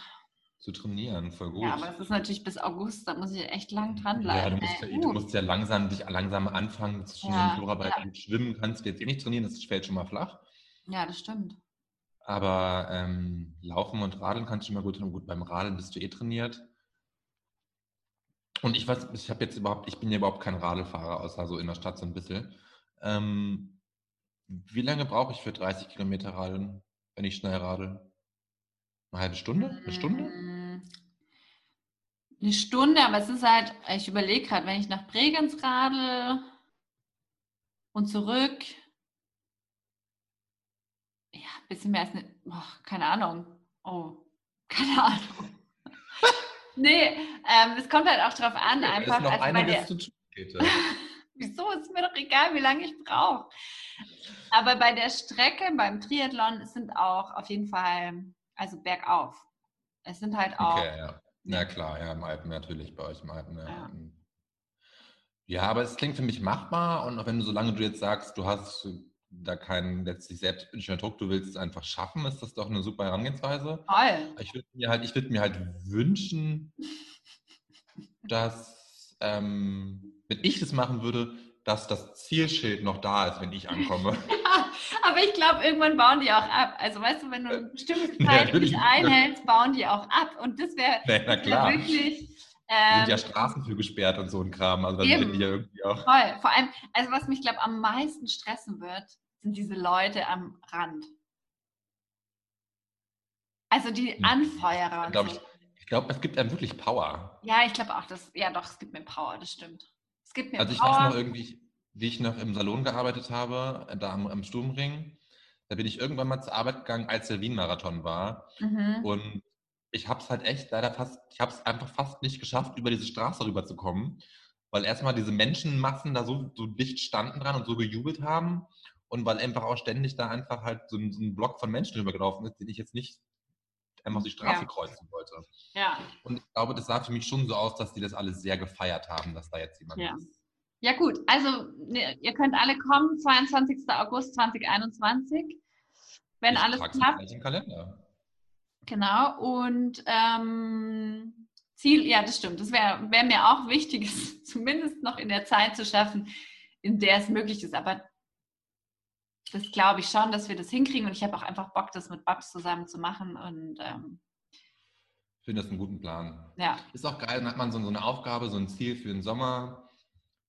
Zu trainieren, voll gut. Ja, aber das ist natürlich bis August, da muss ich echt lang Ja, dranbleiben. du musst, ja, du musst ja langsam dich langsam anfangen, zwischen Ja, den Florarbeit ja. und Schwimmen kannst du jetzt eh nicht trainieren, das fällt schon mal flach. Ja, das stimmt. Aber ähm, Laufen und Radeln kannst du immer gut und gut. Beim Radeln bist du eh trainiert. Und ich weiß, ich habe jetzt überhaupt, ich bin ja überhaupt kein Radlfahrer, außer so in der Stadt so ein bisschen. Ähm, wie lange brauche ich für 30 Kilometer Radeln, wenn ich schnell radel? Eine halbe Stunde? Eine Stunde? Eine Stunde, aber es ist halt, ich überlege gerade, wenn ich nach Bregenz radel und zurück, ja, ein bisschen mehr als eine, oh, keine Ahnung. Oh, keine Ahnung. nee, ähm, es kommt halt auch drauf an, Da einfach. ist noch also einiges zu tun. Wieso? Ist mir doch egal, wie lange ich brauche. Aber bei der Strecke, beim Triathlon, es sind auch auf jeden Fall, also bergauf. Es sind halt auch. Okay, ja. Na klar, ja, im Alpen natürlich, bei euch im Alpen. Ja. Ja. ja, aber es klingt für mich machbar und auch wenn du, solange du jetzt sagst, du hast da keinen letztlich selbst Druck, du willst es einfach schaffen, ist das doch eine super Herangehensweise. Toll. Ich würde mir halt, ich würde mir halt wünschen, dass, ähm, wenn ich das machen würde, dass das Zielschild noch da ist, wenn ich ankomme. Aber ich glaube, irgendwann bauen die auch ab. Also weißt du, wenn du eine bestimmte Ja, Zeit natürlich. nicht einhältst, bauen die auch ab. Und das wäre klar. wirklich sind ja ähm, Straßen für gesperrt und so ein Kram. Also dann Eben. sind die ja irgendwie auch. toll. Vor allem, also was mich, glaube am meisten stressen wird, sind diese Leute am Rand. Also die Hm. Anfeuerer und Glaub so. ich, ich glaube, es gibt einem wirklich Power. Ja, ich glaube auch, das, ja doch, es gibt mir Power, das stimmt. Es gibt mir Also ich Power. weiß noch irgendwie, wie ich noch im Salon gearbeitet habe, da am, am Sturmring. Da bin ich irgendwann mal zur Arbeit gegangen, als der Wien-Marathon war. mhm. Und ich habe es halt echt leider fast, ich habe es einfach fast nicht geschafft, über diese Straße rüberzukommen, weil erstmal diese Menschenmassen da so, so dicht standen dran und so gejubelt haben und weil einfach auch ständig da einfach halt so ein, so ein Block von Menschen rübergelaufen ist, den ich jetzt nicht einfach die Straße Ja. kreuzen wollte. Ja. Und ich glaube, das sah für mich schon so aus, dass die das alles sehr gefeiert haben, dass da jetzt jemand Ja. ist. Ja gut, also ne, ihr könnt alle kommen, 22. August 2021, wenn ich alles klappt. im Kalender. Genau, und ähm, Ziel, ja, das stimmt. Das wäre wär mir auch wichtig, es zumindest noch in der Zeit zu schaffen, in der es möglich ist. Aber das glaube ich schon, dass wir das hinkriegen. Und ich habe auch einfach Bock, das mit Babs zusammen zu machen. Und ähm, Ich finde das einen guten Plan. ja, Ist auch geil, dann hat man so, so eine Aufgabe, so ein Ziel für den Sommer,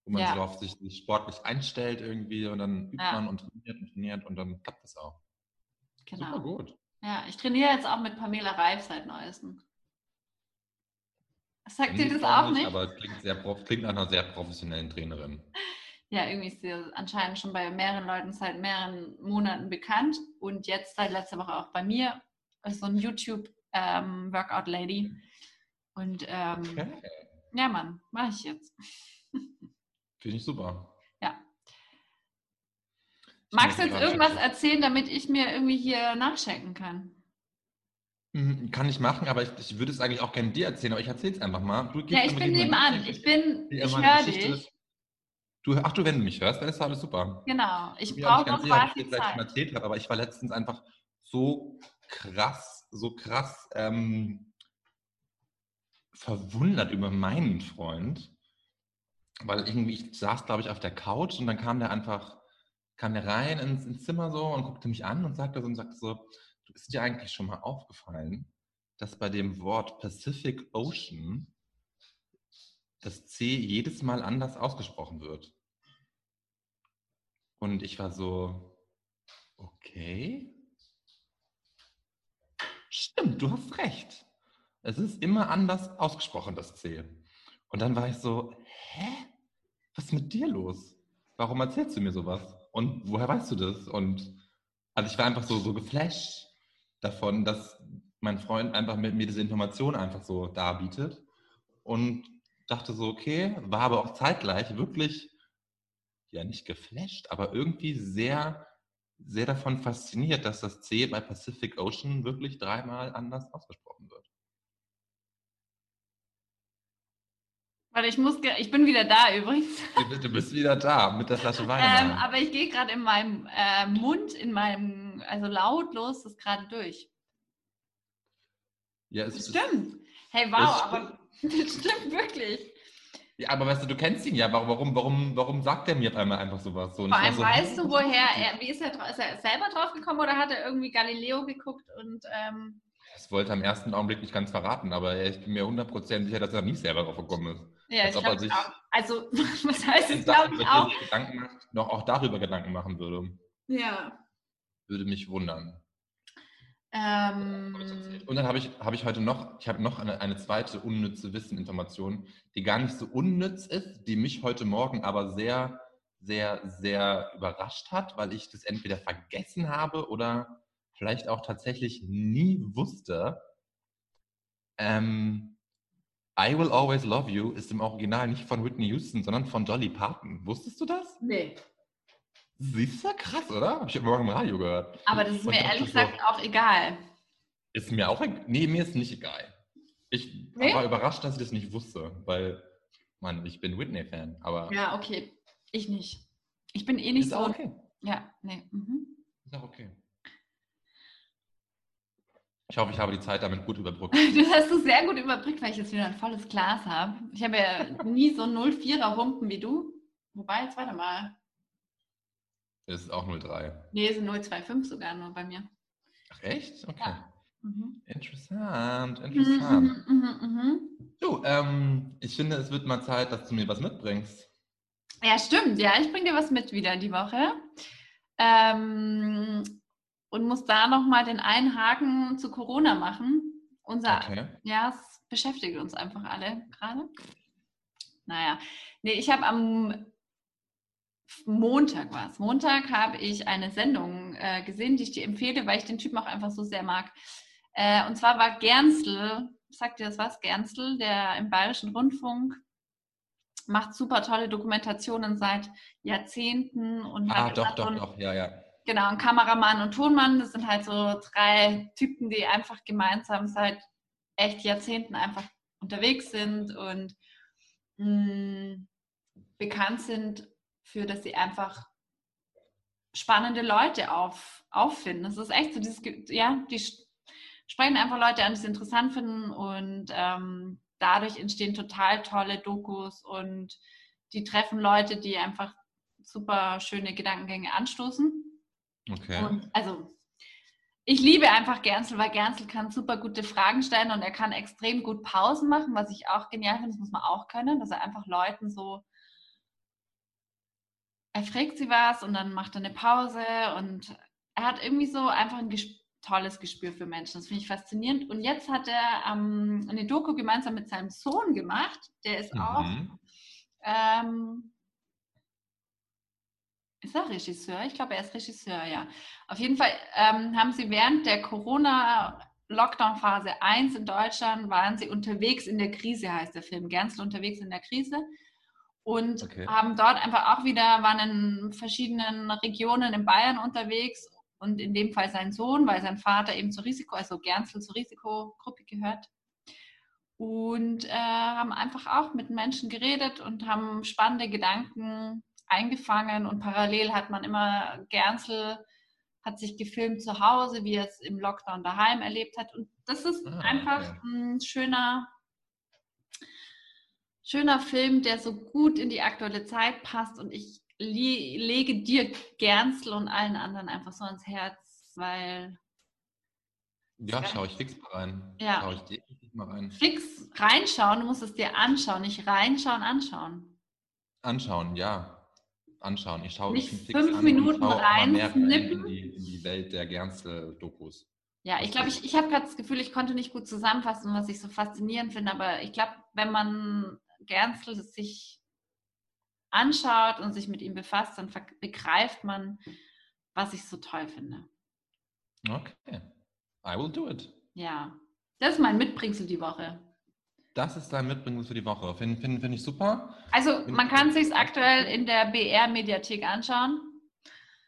wo man Ja. sich darauf sich, sportlich einstellt irgendwie und dann übt Ja. man und trainiert und trainiert und dann klappt das auch. Super genau. gut. Ja, ich trainiere jetzt auch mit Pamela Reif seit neuestem. Sagt ihr ich das auch nicht? Aber es klingt, sehr, klingt nach einer sehr professionellen Trainerin. Ja, irgendwie ist sie anscheinend schon bei mehreren Leuten seit mehreren Monaten bekannt und jetzt seit letzter Woche auch bei mir. Ist so ein YouTube-Workout-Lady. Und ähm, Okay. ja, Mann, mache ich jetzt. Finde ich super. Ja. Ich Magst du jetzt irgendwas erzählen, damit ich mir irgendwie hier nachchecken kann? Mhm, Kann ich machen, aber ich, ich würde es eigentlich auch gerne dir erzählen, aber ich erzähle es einfach mal. Ja, ich bin nebenan. Ich bin, ich höre dich. Du, ach du, wenn du mich hörst, dann ist alles super. Genau. Ich bin mir auch brauche noch nicht ganz sicher, ob ich quasi Zeit. erzählt habe, aber ich war letztens einfach so krass, so krass ähm, verwundert über meinen Freund, weil irgendwie, ich saß, glaube ich, auf der Couch und dann kam der einfach, kam der rein ins, ins Zimmer so und guckte mich an und sagte so, und sagte so, du ist dir eigentlich schon mal aufgefallen, dass bei dem Wort Pacific Ocean das C jedes Mal anders ausgesprochen wird. Und ich war so, okay. Stimmt, du hast recht. Es ist immer anders ausgesprochen, das C. Und dann war ich so, hä? Was ist mit dir los? Warum erzählst du mir sowas? Und woher weißt du das? Und also ich war einfach so, so geflasht davon, dass mein Freund einfach mit mir diese Information einfach so darbietet. Und dachte so, okay, war aber auch zeitgleich wirklich, ja nicht geflasht, aber irgendwie sehr, sehr davon fasziniert, dass das C bei Pacific Ocean wirklich dreimal anders ausgesprochen wird. Warte, ich muss, ich bin wieder da übrigens. Du- bist wieder da mit der Flasche Wein. Ähm, aber ich gehe gerade in meinem äh, Mund, in meinem, also lautlos das gerade durch. ja, es Das ist- stimmt. Hey, wow, aber das stimmt wirklich. Ja, aber weißt du, du kennst ihn ja. Warum, warum, warum, warum sagt er mir auf einmal einfach sowas? So, Vor allem, so, weißt du, woher er, wie ist er, ist er selber drauf gekommen oder hat er irgendwie Galileo geguckt und ähm, Das wollte er im ersten Augenblick nicht ganz verraten, aber ich bin mir 100% sicher, dass er nicht selber drauf gekommen ist. ja, Als ich glaube auch. Also, was heißt es, glaube ich auch. Gedanken macht, noch auch darüber Gedanken machen würde, Ja. würde mich wundern. Ähm, Und dann habe ich, habe ich heute noch, ich habe noch eine, eine zweite unnütze Wisseninformation, die gar nicht so unnütz ist, die mich heute Morgen aber sehr, sehr, sehr überrascht hat, weil ich das entweder vergessen habe oder vielleicht auch tatsächlich nie wusste. Ähm, I Will Always Love You ist im Original nicht von Whitney Houston, sondern von Dolly Parton. Wusstest du das? nee. Siehst du, krass, oder? Habe ich Morgen im Radio gehört. Aber das ist Und mir ehrlich so, gesagt auch egal. Ist mir auch egal. Nee, mir ist nicht egal. Ich Nee? war überrascht, dass ich das nicht wusste, weil, Mann, ich bin Whitney-Fan, aber Ja, okay. Ich nicht. Ich bin eh nicht ist so. auch okay. Ja, nee. Mhm. Ist auch okay. Ich hoffe, ich habe die Zeit damit gut überbrückt. Das hast du sehr gut überbrückt, weil ich jetzt wieder ein volles Glas habe. Ich habe ja nie so 04er Humpen wie du. Wobei, jetzt warte mal. Es ist auch 03. Nee, sind 025 sogar nur bei mir. Ach, echt? Okay. Ja. Mhm. Interessant, Mhm, interessant. mhm, mhm, mhm. Du, ähm, ich finde, es wird mal Zeit, dass du mir was mitbringst. Ja, stimmt. Ja, ich bringe dir was mit wieder die Woche. Ähm, und muss da nochmal den einen Haken zu Corona machen. Unser, Okay. ja, es beschäftigt uns einfach alle gerade. Naja, nee, ich habe am Montag war es. Montag habe ich eine Sendung äh, gesehen, die ich dir empfehle, weil ich den Typen auch einfach so sehr mag. Äh, und zwar war Gernsl, sagt dir das was? Gernsl, der im Bayerischen Rundfunk macht super tolle Dokumentationen seit Jahrzehnten und Ah, hat doch, doch, doch, ja, ja. Genau, ein Kameramann und Tonmann, das sind halt so drei Typen, die einfach gemeinsam seit echt Jahrzehnten einfach unterwegs sind und mh, bekannt sind für, dass sie einfach spannende Leute auf, auffinden. Das ist echt so dieses, ja, die sprechen einfach Leute an, die sie interessant finden und ähm, dadurch entstehen total tolle Dokus und die treffen Leute, die einfach super schöne Gedankengänge anstoßen. Okay. Und also ich liebe einfach Gernsel, weil Gernsel kann super gute Fragen stellen und er kann extrem gut Pausen machen, was ich auch genial finde, das muss man auch können, dass er einfach Leuten so, er fragt sie was und dann macht er eine Pause und er hat irgendwie so einfach ein ges tolles Gespür für Menschen. Das finde ich faszinierend. Und jetzt hat er ähm, eine Doku gemeinsam mit seinem Sohn gemacht, der ist auch Mhm. ähm, ist er Regisseur? Ich glaube, er ist Regisseur, ja. Auf jeden Fall ähm, haben sie während der Corona-Lockdown-Phase 1 in Deutschland, waren sie unterwegs in der Krise, heißt der Film. Gernsl unterwegs in der Krise. Und Okay. haben dort einfach auch wieder, waren in verschiedenen Regionen in Bayern unterwegs und in dem Fall sein Sohn, weil sein Vater eben zur Risiko, also Gernsl zur Risikogruppe gehört und äh, haben einfach auch mit Menschen geredet und haben spannende Gedanken eingefangen und parallel hat man immer Gernsl hat sich gefilmt zu Hause, wie er es im Lockdown daheim erlebt hat und das ist Ah, einfach okay. ein schöner schöner Film, der so gut in die aktuelle Zeit passt und ich le lege dir Gernsl und allen anderen einfach so ans Herz, weil Ja, schau ich fix mal rein. Ja. Schau ich definitiv mal rein. fix reinschauen, du musst es dir anschauen, nicht reinschauen, anschauen. Anschauen, ja. Anschauen. Ich schaue Nicht ich fix fünf an Minuten schaue rein in die, in die Welt der Gernstel-Dokus. Ja, ich glaube, ich, ich habe gerade das Gefühl, ich konnte nicht gut zusammenfassen, was ich so faszinierend finde, aber ich glaube, wenn man Gernstl sich anschaut und sich mit ihm befasst, dann begreift man, was ich so toll finde. Okay. I will do it. Ja. Das ist mein Mitbringsel die Woche. Das ist dein Mitbringsel für die Woche. Finde find, find ich super. Also, find man kann es sich aktuell in der BR-Mediathek anschauen.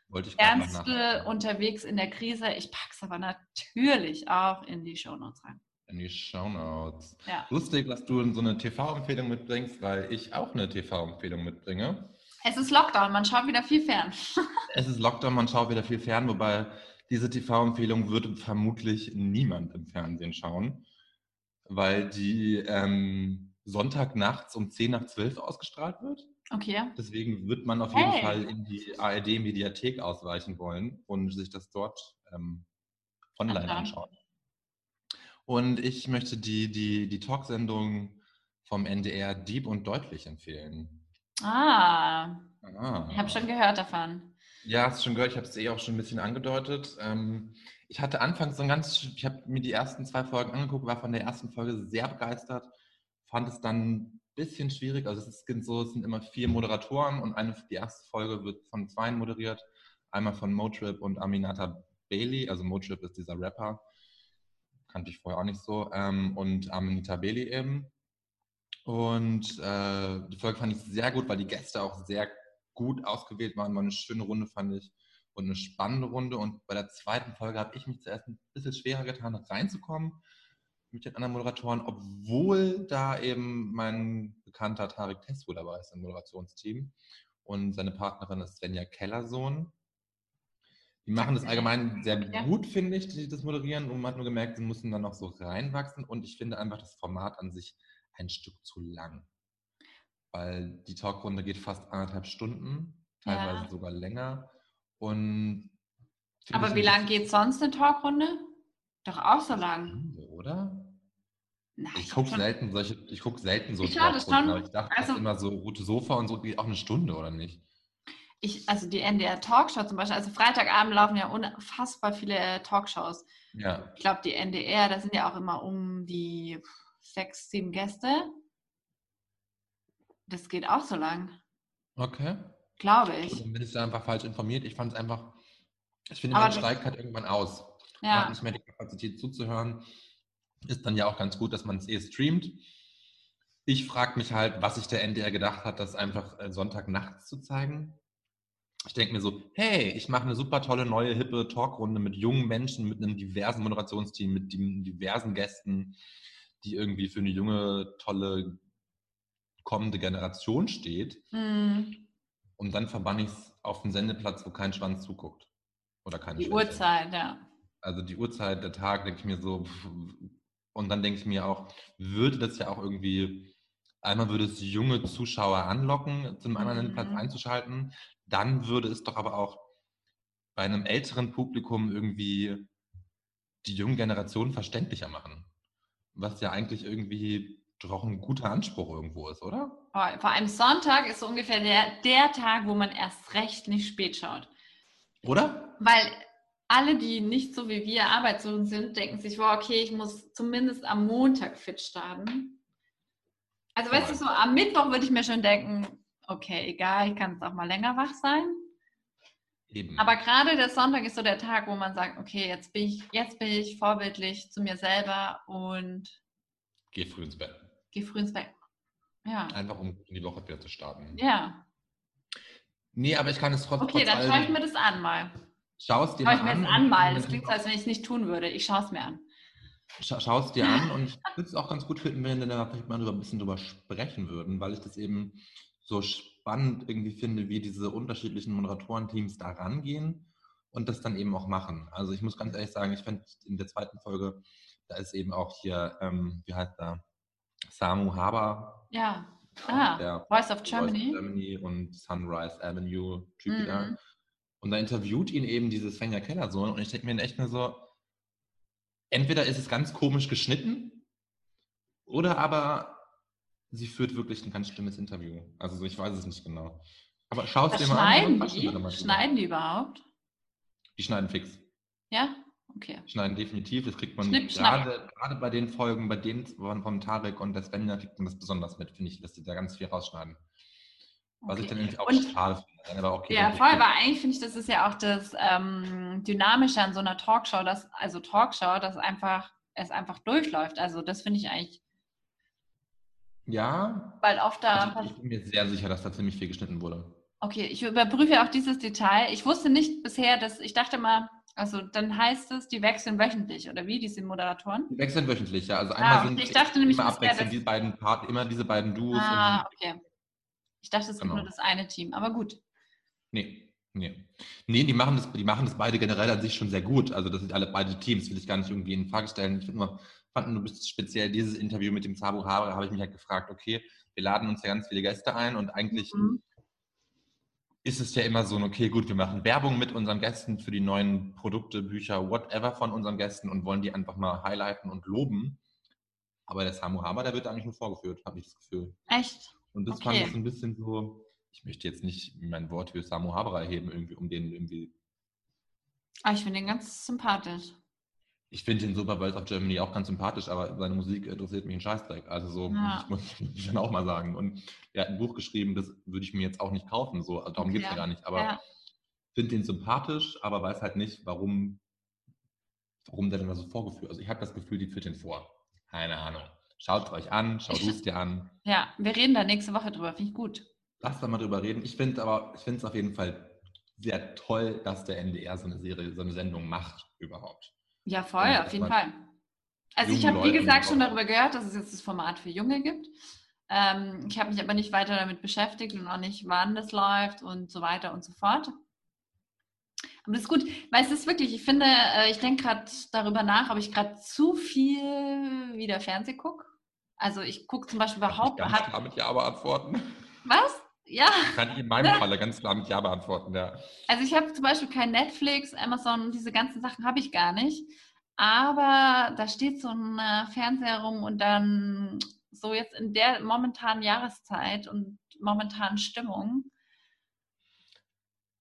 Wollte ich Ernste unterwegs in der Krise. Ich packe es aber natürlich auch in die Shownotes rein. In die Shownotes. Ja. Lustig, dass du so eine TV-Empfehlung mitbringst, weil ich auch eine TV-Empfehlung mitbringe. Es ist Lockdown, man schaut wieder viel fern. es ist Lockdown, man schaut wieder viel fern, wobei diese TV-Empfehlung würde vermutlich niemand im Fernsehen schauen, weil die ähm, Sonntagnachts um 10 nach 12 ausgestrahlt wird. Okay. Deswegen wird man auf jeden hey. Fall in die ARD-Mediathek ausweichen wollen und sich das dort ähm, online anschauen. Und ich möchte die, die, die Talksendung vom NDR Deep und Deutlich empfehlen. Ah, ah. ich habe schon gehört davon. Ja, hast du schon gehört, ich habe es eh auch schon ein bisschen angedeutet. Ähm, ich hatte anfangs so ein ganz, ich habe mir die ersten zwei Folgen angeguckt, war von der ersten Folge sehr begeistert, fand es dann ein bisschen schwierig. Also es ist so, es sind immer vier Moderatoren und eine, die erste Folge wird von zwei moderiert. Einmal von Motrip und Aminata Bailey. Also Motrip ist dieser Rapper, kannte ich vorher auch nicht so. Ähm, und Aminata Bailey eben. Und äh, die Folge fand ich sehr gut, weil die Gäste auch sehr gut ausgewählt waren. War eine schöne Runde, fand ich. Und eine spannende Runde. Und bei der zweiten Folge habe ich mich zuerst ein bisschen schwerer getan, reinzukommen mit den anderen Moderatoren, obwohl da eben mein bekannter Tarek Tesfu dabei ist im Moderationsteam. Und seine Partnerin ist Svenja Kellersohn. Die machen das allgemein sehr gut, finde ich, das Moderieren. Und man hat nur gemerkt, sie mussten dann noch so reinwachsen. Und ich finde einfach das Format an sich ein Stück zu lang weil die Talkrunde geht fast anderthalb Stunden, teilweise ja. sogar länger. Und Aber wie lange geht sonst eine Talkrunde? Doch auch so lang. Oder? Na, ich gucke selten solche, ich gucke selten so ich Talkrunden. Ich dachte, also, immer so rote Sofa und so geht auch eine Stunde, oder nicht? Ich, also die NDR Talkshow zum Beispiel, also Freitagabend laufen ja unfassbar viele Talkshows. Ja. Ich glaube, die NDR, da sind ja auch immer um die sechs, sieben Gäste. Das geht auch so lang. Okay. Glaube ich. Dann bin ich da einfach falsch informiert. Ich fand es einfach, ich finde, man steigt halt irgendwann aus. Ja. Man hat nicht mehr die Kapazität zuzuhören. Ist dann ja auch ganz gut, dass man es eh streamt. Ich frage mich halt, was sich der NDR gedacht hat, das einfach äh, Sonntagnachts zu zeigen. Ich denke mir so, hey, ich mache eine super tolle neue hippe Talkrunde mit jungen Menschen, mit einem diversen Moderationsteam, mit diversen Gästen, die irgendwie für eine junge, tolle kommende Generation steht. Mhm. Und dann verbanne ich es auf den Sendeplatz, wo kein Schwanz zuguckt. Oder keine Die Schwänze. Uhrzeit, ja. Also die Uhrzeit, der Tag, denke ich mir so. Und dann denke ich mir auch, würde das ja auch irgendwie, einmal würde es junge Zuschauer anlocken, zum anderen mhm. Platz einzuschalten. Dann würde es doch aber auch bei einem älteren Publikum irgendwie die junge Generation verständlicher machen. Was ja eigentlich irgendwie doch ein guter Anspruch irgendwo ist, oder? Vor allem Sonntag ist so ungefähr der, der Tag, wo man erst recht nicht spät schaut. Oder? Weil alle, die nicht so wie wir arbeitslos sind, denken sich, wow, okay, ich muss zumindest am Montag fit starten. Also, weißt du, so am Mittwoch würde ich mir schon denken, okay, egal, ich kann es auch mal länger wach sein. Eben. Aber gerade der Sonntag ist so der Tag, wo man sagt, okay, jetzt bin ich, jetzt bin ich vorbildlich zu mir selber und Geh früh ins Bett. Geh früh ins Bett. Ja. Einfach um in die Woche wieder zu starten. Ja. Nee, aber ich kann es trotzdem. Okay, dann schaue ich mir das an mal. Schau es dir schau mal an. Schau ich mir das an mal. Das klingt so, als wenn ich es nicht tun würde. Ich schaue es mir an. Schau es dir an und ich würde es auch ganz gut finden, wenn wir da vielleicht mal ein bisschen drüber sprechen würden, weil ich das eben so spannend irgendwie finde, wie diese unterschiedlichen Moderatorenteams da rangehen und das dann eben auch machen. Also ich muss ganz ehrlich sagen, ich fand in der zweiten Folge, da ist eben auch hier, ähm, wie heißt da, Samu Haber. Ja, ah, Voice of Germany. Voice of Germany und Sunrise Avenue Typ mhm. wieder. Und da interviewt ihn eben diese Svenja Kellersohn und ich denke mir echt nur so, entweder ist es ganz komisch geschnitten oder aber sie führt wirklich ein ganz schlimmes Interview. Also ich weiß es nicht genau. Aber schau es dir mal schneiden an. Die? Schneiden die überhaupt? Die schneiden fix. Ja? Okay. Schneiden definitiv. Das kriegt man Schnipp, gerade, gerade bei den Folgen, bei denen von, von Tarek und der Svenja kriegt man das besonders mit, finde ich, dass die da ganz viel rausschneiden. Was ich okay. dann irgendwie auch Und- schade finde. Aber okay, Ja, voll, weil eigentlich finde ich, das ist ja auch das ähm, Dynamische an so einer Talkshow, dass, also Talkshow, dass einfach, es einfach durchläuft. Also das finde ich eigentlich, Ja, weil oft da. also ich bin mir sehr sicher, dass da ziemlich viel geschnitten wurde. Okay, ich überprüfe auch dieses Detail. Ich wusste nicht bisher, dass ich dachte mal, also dann heißt es, die wechseln wöchentlich oder wie, diese Moderatoren? Die wechseln wöchentlich, ja. Also einmal Ah, okay. sind Ich dachte nämlich immer abwechselnd dass- die beiden Part, immer diese beiden Duos. Ah, okay. Ich dachte, es gibt Genau. nur das eine Team, aber gut. nee, nee. Nee, die machen, das, die machen das beide generell an sich schon sehr gut. Also das sind alle beide Teams, will ich gar nicht irgendwie in Frage stellen. Ich finde nur, fand nur bis- speziell dieses Interview mit dem Sabu Haber, habe ich mich halt gefragt, okay, wir laden uns ja ganz viele Gäste ein und eigentlich Mhm. ist es ja immer so, ein, okay, gut, wir machen Werbung mit unseren Gästen für die neuen Produkte, Bücher, whatever von unseren Gästen und wollen die einfach mal highlighten und loben. Aber der Samu Haber, der wird eigentlich nur vorgeführt, habe ich das Gefühl. Echt? Und das Okay. fand ich so ein bisschen so, ich möchte jetzt nicht mein Wort für Samu Haber erheben, irgendwie, um den irgendwie. Ah, ich finde ihn ganz sympathisch. Ich finde den Super World of Germany auch ganz sympathisch, aber seine Musik interessiert mich ein Scheißdreck. Also so, Ja. ich muss ich dann auch mal sagen. Und er hat ein Buch geschrieben, das würde ich mir jetzt auch nicht kaufen. So, also darum geht es ja Okay. gar nicht. Aber Ja. finde den sympathisch, aber weiß halt nicht, warum, warum der denn da so vorgeführt. Also ich habe das Gefühl, die führt den vor. Keine Ahnung. Schaut es euch an, schaut es dir an. Ja, wir reden da nächste Woche drüber, finde ich gut. Lass da mal drüber reden. Ich finde aber, ich finde es auf jeden Fall sehr toll, dass der NDR so eine Serie, so eine Sendung macht überhaupt. Ja, voll, Ja, auf jeden Fall. Also ich habe, wie gesagt, schon darüber gehört, dass es jetzt das Format für Junge gibt. Ähm, ich habe mich aber nicht weiter damit beschäftigt und auch nicht, wann das läuft und so weiter und so fort. Aber das ist gut, weil es ist wirklich, ich finde, äh, ich denke gerade darüber nach, ob ich gerade zu viel wieder Fernseh gucke. Also ich gucke zum Beispiel Kann ich überhaupt. ganz Hab, klar mit Ja beantworten. was? Ja. Kann ich in meinem Falle ganz klar mit Ja beantworten, ja. Also ich habe zum Beispiel kein Netflix, Amazon, diese ganzen Sachen habe ich gar nicht. Aber da steht so ein äh, Fernseher rum und dann so jetzt in der momentanen Jahreszeit und momentanen Stimmung.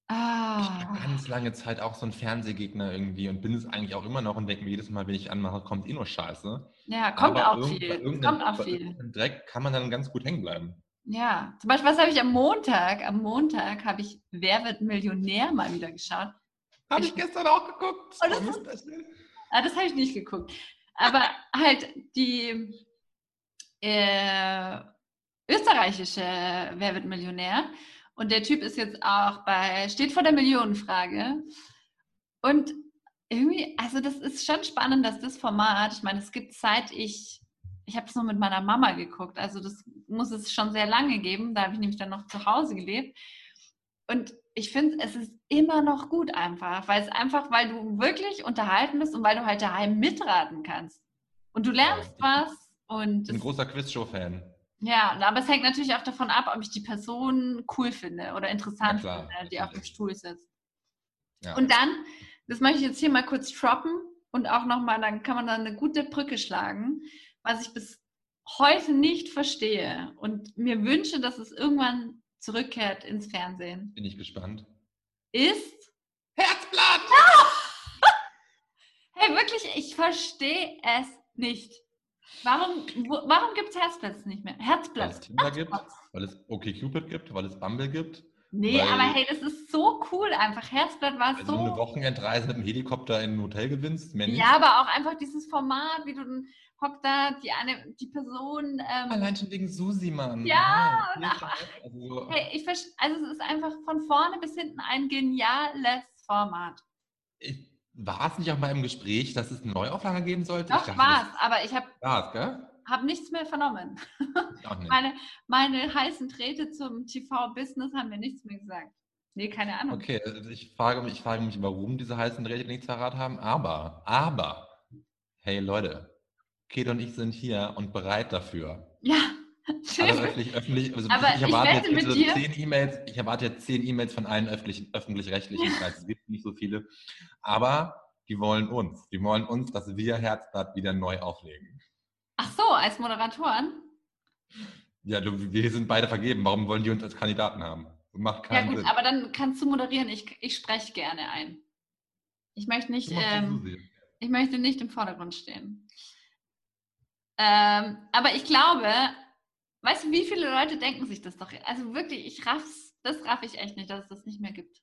Ich Ah, war ganz lange Zeit auch so ein Fernsehgegner irgendwie und bin es eigentlich auch immer noch und denke mir jedes Mal, wenn ich anmache, kommt eh nur Scheiße. ja, kommt Aber auch viel. Kommt auch viel. Dreck kann man dann ganz gut hängen bleiben. Ja, zum Beispiel, was habe ich am Montag? Am Montag habe ich Wer wird Millionär mal wieder geschaut. Habe Ich- ich gestern auch geguckt. Oh, das mir special. Ah, das habe ich nicht geguckt. Aber halt die äh, österreichische Wer wird Millionär? Und der Typ ist jetzt auch bei, steht vor der Millionenfrage. Und irgendwie, also das ist schon spannend, dass das Format, ich meine, es gibt seit ich, ich habe es nur mit meiner Mama geguckt, also das muss es schon sehr lange geben, da habe ich nämlich dann noch zu Hause gelebt. Und ich finde, es ist immer noch gut einfach, weil es einfach, weil du wirklich unterhalten bist und weil du halt daheim mitraten kannst. Und du lernst was und Ich bin ein großer Quizshow-Fan. ja, aber es hängt natürlich auch davon ab, ob ich die Person cool finde oder interessant Ja, finde, die auf dem. Stuhl sitzt. Ja. Und dann, das möchte ich jetzt hier mal kurz droppen und auch nochmal, dann kann man da eine gute Brücke schlagen, was ich bis heute nicht verstehe und mir wünsche, dass es irgendwann zurückkehrt ins Fernsehen, Bin ich gespannt. ist, Herzblatt! hey, wirklich, ich verstehe es nicht. Warum, wo, warum gibt es Herzplatz nicht mehr? Weil es. Tinder gibt, weil es OkCupid gibt, weil es Bumble gibt. Nee, Weil- aber hey, das ist so cool einfach. Herzblatt war Weil du eine so. Wochenendreise mit dem Helikopter in ein Hotel gewinnst. Mehr nicht. Ja, aber auch einfach dieses Format, wie du dann hockt da die eine, die Person. Ähm, Allein schon wegen Susi, Mann. Ja, viel Spaß. also, so- hey, ich also es ist einfach von vorne bis hinten ein geniales Format. war es nicht auch mal im Gespräch, dass es eine Neuauflage geben sollte? Doch, war's, das aber ich habe hab nichts mehr vernommen. Nicht. Meine, meine heißen Träte zum TV-Business haben mir nichts mehr gesagt. Nee, keine Ahnung. Okay, also ich frage mich, ich frage mich, warum diese heißen Drähte nichts verraten haben. Aber, aber, hey Leute, Kate und ich sind hier und bereit dafür. Ja, Alle öffentlich, öffentlich, also Aber ich ich erwarte wette jetzt mit bitte dir- zehn E-Mails, ich erwarte jetzt zehn E-Mails von allen öffentlich, öffentlich-rechtlichen, ich weiß, es gibt nicht so viele, aber die wollen uns, die wollen uns, dass wir Herzblatt wieder neu auflegen. Ach so, als Moderatoren? Ja, du, wir sind beide vergeben, warum wollen die uns als Kandidaten haben? Macht Ja keinen gut, Sinn. aber dann kannst du moderieren. Ich, ich spreche gerne ein. Ich möchte nicht, ähm. Ich möchte nicht im Vordergrund stehen. Ähm, aber ich glaube, weißt du, wie viele Leute denken sich das doch? Also wirklich, ich raff's, das raff ich echt nicht, dass es das nicht mehr gibt.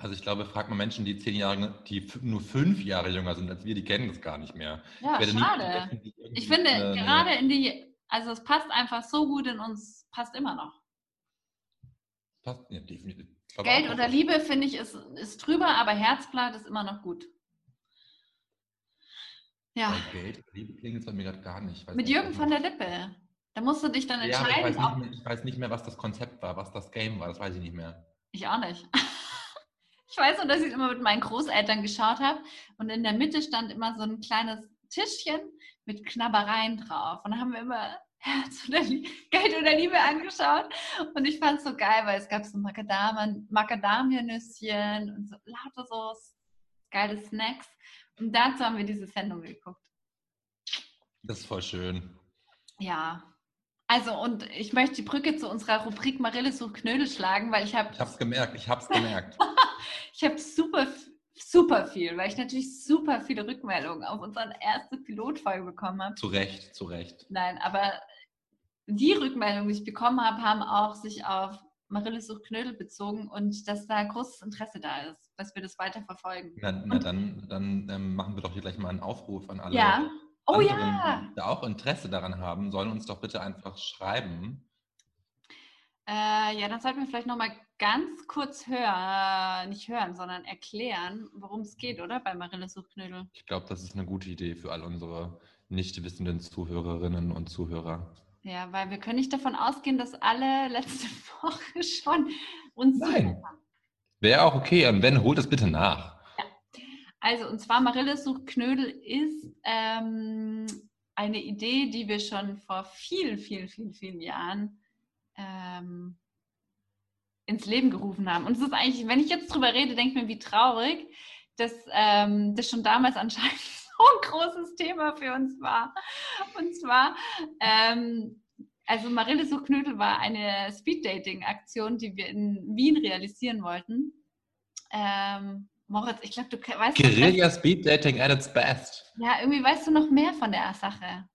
Also ich glaube, fragt man Menschen, die zehn Jahre, die nur fünf Jahre jünger sind als wir, die kennen das gar nicht mehr. Ja, nie schade. vergessen, Ich finde, eine- gerade in die, also es passt einfach so gut in uns, passt immer noch. Passt, ja, definitiv. Ich Geld oder Liebe, finde ich, ist, ist drüber, aber Herzblatt ist immer noch gut. Ja, Geld oder Liebe klingt es bei mir gerade gar nicht. Mit nicht, Jürgen was- von der Lippe. Da musst du dich dann Ja, aber ich weiß, entscheiden, mehr, ich weiß nicht mehr, was das Konzept war, was das Game war. Das weiß ich nicht mehr. Ich auch nicht. Ich weiß nur, dass ich es immer mit meinen Großeltern geschaut habe und in der Mitte stand immer so ein kleines Tischchen mit Knabbereien drauf. Und dann haben wir immer Herz oder Lie Geld oder Liebe angeschaut. Und ich fand es so geil, weil es gab so Macadamianüsschen und so lauter so geile Snacks. Und dazu haben wir diese Sendung geguckt. Das ist voll schön. Ja. Also, und ich möchte die Brücke zu unserer Rubrik Marille sucht Knödel schlagen, weil ich habe Ich hab's gemerkt, ich hab's gemerkt. Ich habe super, super viel, weil ich natürlich super viele Rückmeldungen auf unsere erste Pilotfolge bekommen habe. zu Recht, zu Recht. Nein, aber die Rückmeldungen, die ich bekommen habe, haben auch sich auf Marille sucht Knödel bezogen und dass da großes Interesse da ist, dass wir das weiter verfolgen. Na, na dann, dann ähm, machen wir doch hier gleich mal einen Aufruf an alle Ja. Oh anderen, ja. die da auch Interesse daran haben, sollen uns doch bitte einfach schreiben. Äh, ja, dann sollten wir vielleicht nochmal ganz kurz hören, nicht hören, sondern erklären, worum es geht, oder? Bei Marille sucht Knödel. Ich glaube, das ist eine gute Idee für all unsere nicht wissenden Zuhörerinnen und Zuhörer. Ja, weil wir können nicht davon ausgehen, dass alle letzte Woche schon uns Nein. Wäre auch okay. Und wenn, holt es bitte nach. Also, und zwar Marille sucht Knödel ist ähm, eine Idee, die wir schon vor vielen, vielen, vielen, vielen Jahren ähm, ins Leben gerufen haben. Und es ist eigentlich, wenn ich jetzt drüber rede, denke ich mir, wie traurig, dass ähm, das schon damals anscheinend ein großes Thema für uns war. Und zwar, ähm, also Marille sucht Knödel war eine Speed-Dating-Aktion, die wir in Wien realisieren wollten. Ähm, Moritz, ich glaube, du weißt Guerilla Speed Dating at its best. ja, irgendwie weißt du noch mehr von der Sache.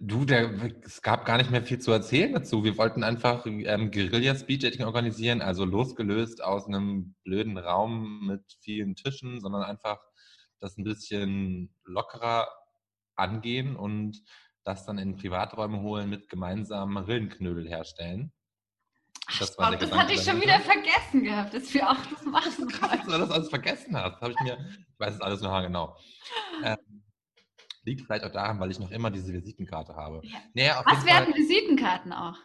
Du, der, es gab gar nicht mehr viel zu erzählen dazu. Wir wollten einfach ähm, Guerilla Speed Dating organisieren, also losgelöst aus einem blöden Raum mit vielen Tischen, sondern einfach das ein bisschen lockerer angehen und das dann in Privaträume holen mit gemeinsamen Marillenknödel herstellen. Das war Oh, der das hatte ich schon wieder vergessen gehabt, dass wir auch das machen Krass, dass du das alles vergessen hast. Habe ich mir, ich weiß es alles noch genau. Ähm, liegt vielleicht auch daran, weil ich noch immer diese Visitenkarte habe. Ja. Naja, Was, wir hatten Visitenkarten auch.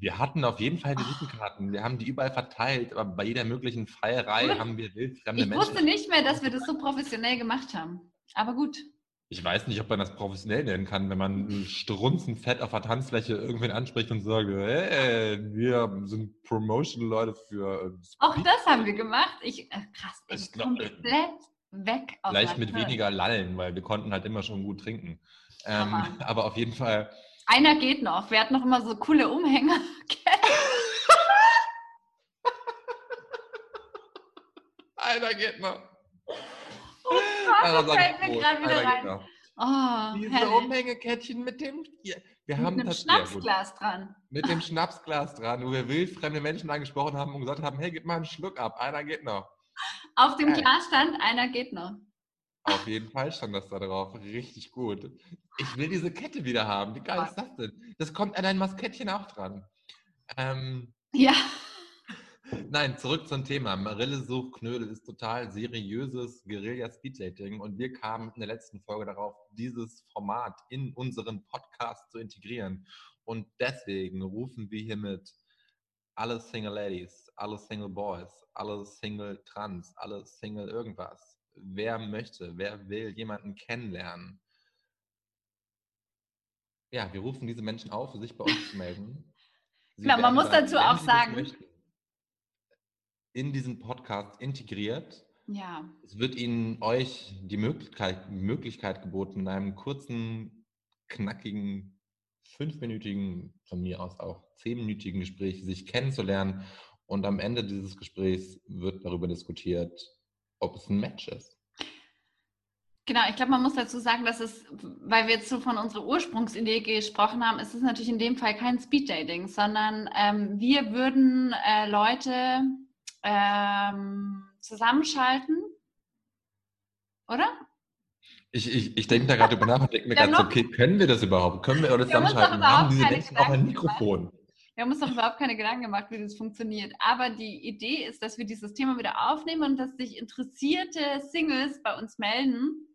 Wir hatten auf jeden Fall Visitenkarten. Wir haben die überall verteilt, aber bei jeder möglichen Feierei Gut. haben wir wildfremde Ich Menschen. wusste nicht mehr, dass wir das so professionell gemacht haben. Aber gut. Ich weiß nicht, ob man das professionell nennen kann, wenn man strunzenfett auf der Tanzfläche irgendwen anspricht und sagt, hey, wir sind Promotion-Leute für äh, Auch Speed- das haben wir gemacht. Ich, äh, krass, ich Ich glaub, komplett weg aus Vielleicht mit Kurve. weniger Lallen, weil wir konnten halt immer schon gut trinken. Ähm, aber auf jeden Fall, Einer geht noch. Wir hatten noch immer so coole Umhänger. einer geht noch. Oh Einer Gott, das fällt mir gerade wieder rein. noch. Oh, Diese herrlich. Umhängekettchen mit dem, wir Mit haben das ja, gut. Schnapsglas dran. mit dem Schnapsglas dran, wo wir wildfremde Menschen angesprochen haben und gesagt haben, hey, gib mal einen Schluck ab, einer geht noch. Auf dem Geil. Glas stand, einer geht noch. Auf jeden Fall stand das da drauf. Richtig gut. Ich will diese Kette wieder haben. Wie geil ist das denn? Das kommt an ein Maskettchen auch dran. Ähm, Ja, nein, zurück zum Thema. Marille sucht Knödel ist total seriöses Guerilla-Speeddating und wir kamen in der letzten Folge darauf, dieses Format in unseren Podcast zu integrieren. Und deswegen rufen wir hiermit alle Single Ladies, alle Single Boys, alle Single Trans, alle Single irgendwas. Wer möchte, wer will jemanden kennenlernen? Ja, wir rufen diese Menschen auf, sich bei uns zu melden. Sie Klar, man muss dazu auch sagen- möchten, in diesen Podcast integriert. ja. Es wird Ihnen euch die Möglichkeit, Möglichkeit geboten, in einem kurzen, knackigen, fünfminütigen, von mir aus auch zehnminütigen Gespräch sich kennenzulernen. Und am Ende dieses Gesprächs wird darüber diskutiert, ob es ein Match ist. Genau, ich glaube, man muss dazu sagen, dass es, weil wir jetzt so von unserer Ursprungsidee gesprochen haben, ist es natürlich in dem Fall kein Speeddating, sondern ähm, wir würden äh, Leute ähm, zusammenschalten, oder? Ich, ich, ich denke da gerade drüber nach und denke mir haben gerade so, okay, können wir das überhaupt? Können wir das Wir haben zusammenschalten? Haben überhaupt diese Menschen auch ein. Mikrofon? Wir haben uns doch überhaupt keine Gedanken gemacht, wie das funktioniert. Aber die Idee ist, dass wir dieses Thema wieder aufnehmen und dass sich interessierte Singles bei uns melden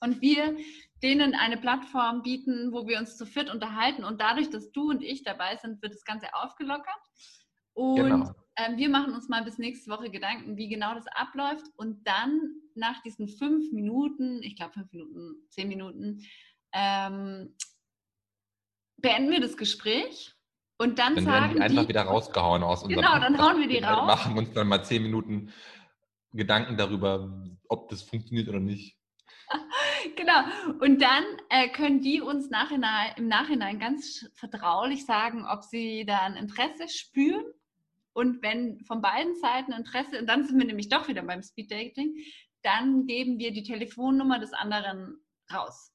und wir denen eine Plattform bieten, wo wir uns zu fit unterhalten. Und dadurch, dass du und ich dabei sind, wird das Ganze aufgelockert. Und Genau. ähm, wir machen uns mal bis nächste Woche Gedanken, wie genau das abläuft. Und dann nach diesen fünf Minuten, ich glaube fünf Minuten, zehn Minuten, ähm, beenden wir das Gespräch. Und dann Dann werden sagen die einfach die, wieder rausgehauen aus unserem Genau, dann hauen wir die raus. machen uns dann mal zehn Minuten Gedanken darüber, ob das funktioniert oder nicht. Genau. Und dann äh, können die uns nachhinein, im Nachhinein ganz vertraulich sagen, ob sie da ein Interesse spüren. Und wenn von beiden Seiten Interesse, und dann sind wir nämlich doch wieder beim Speeddating, dann geben wir die Telefonnummer des anderen raus.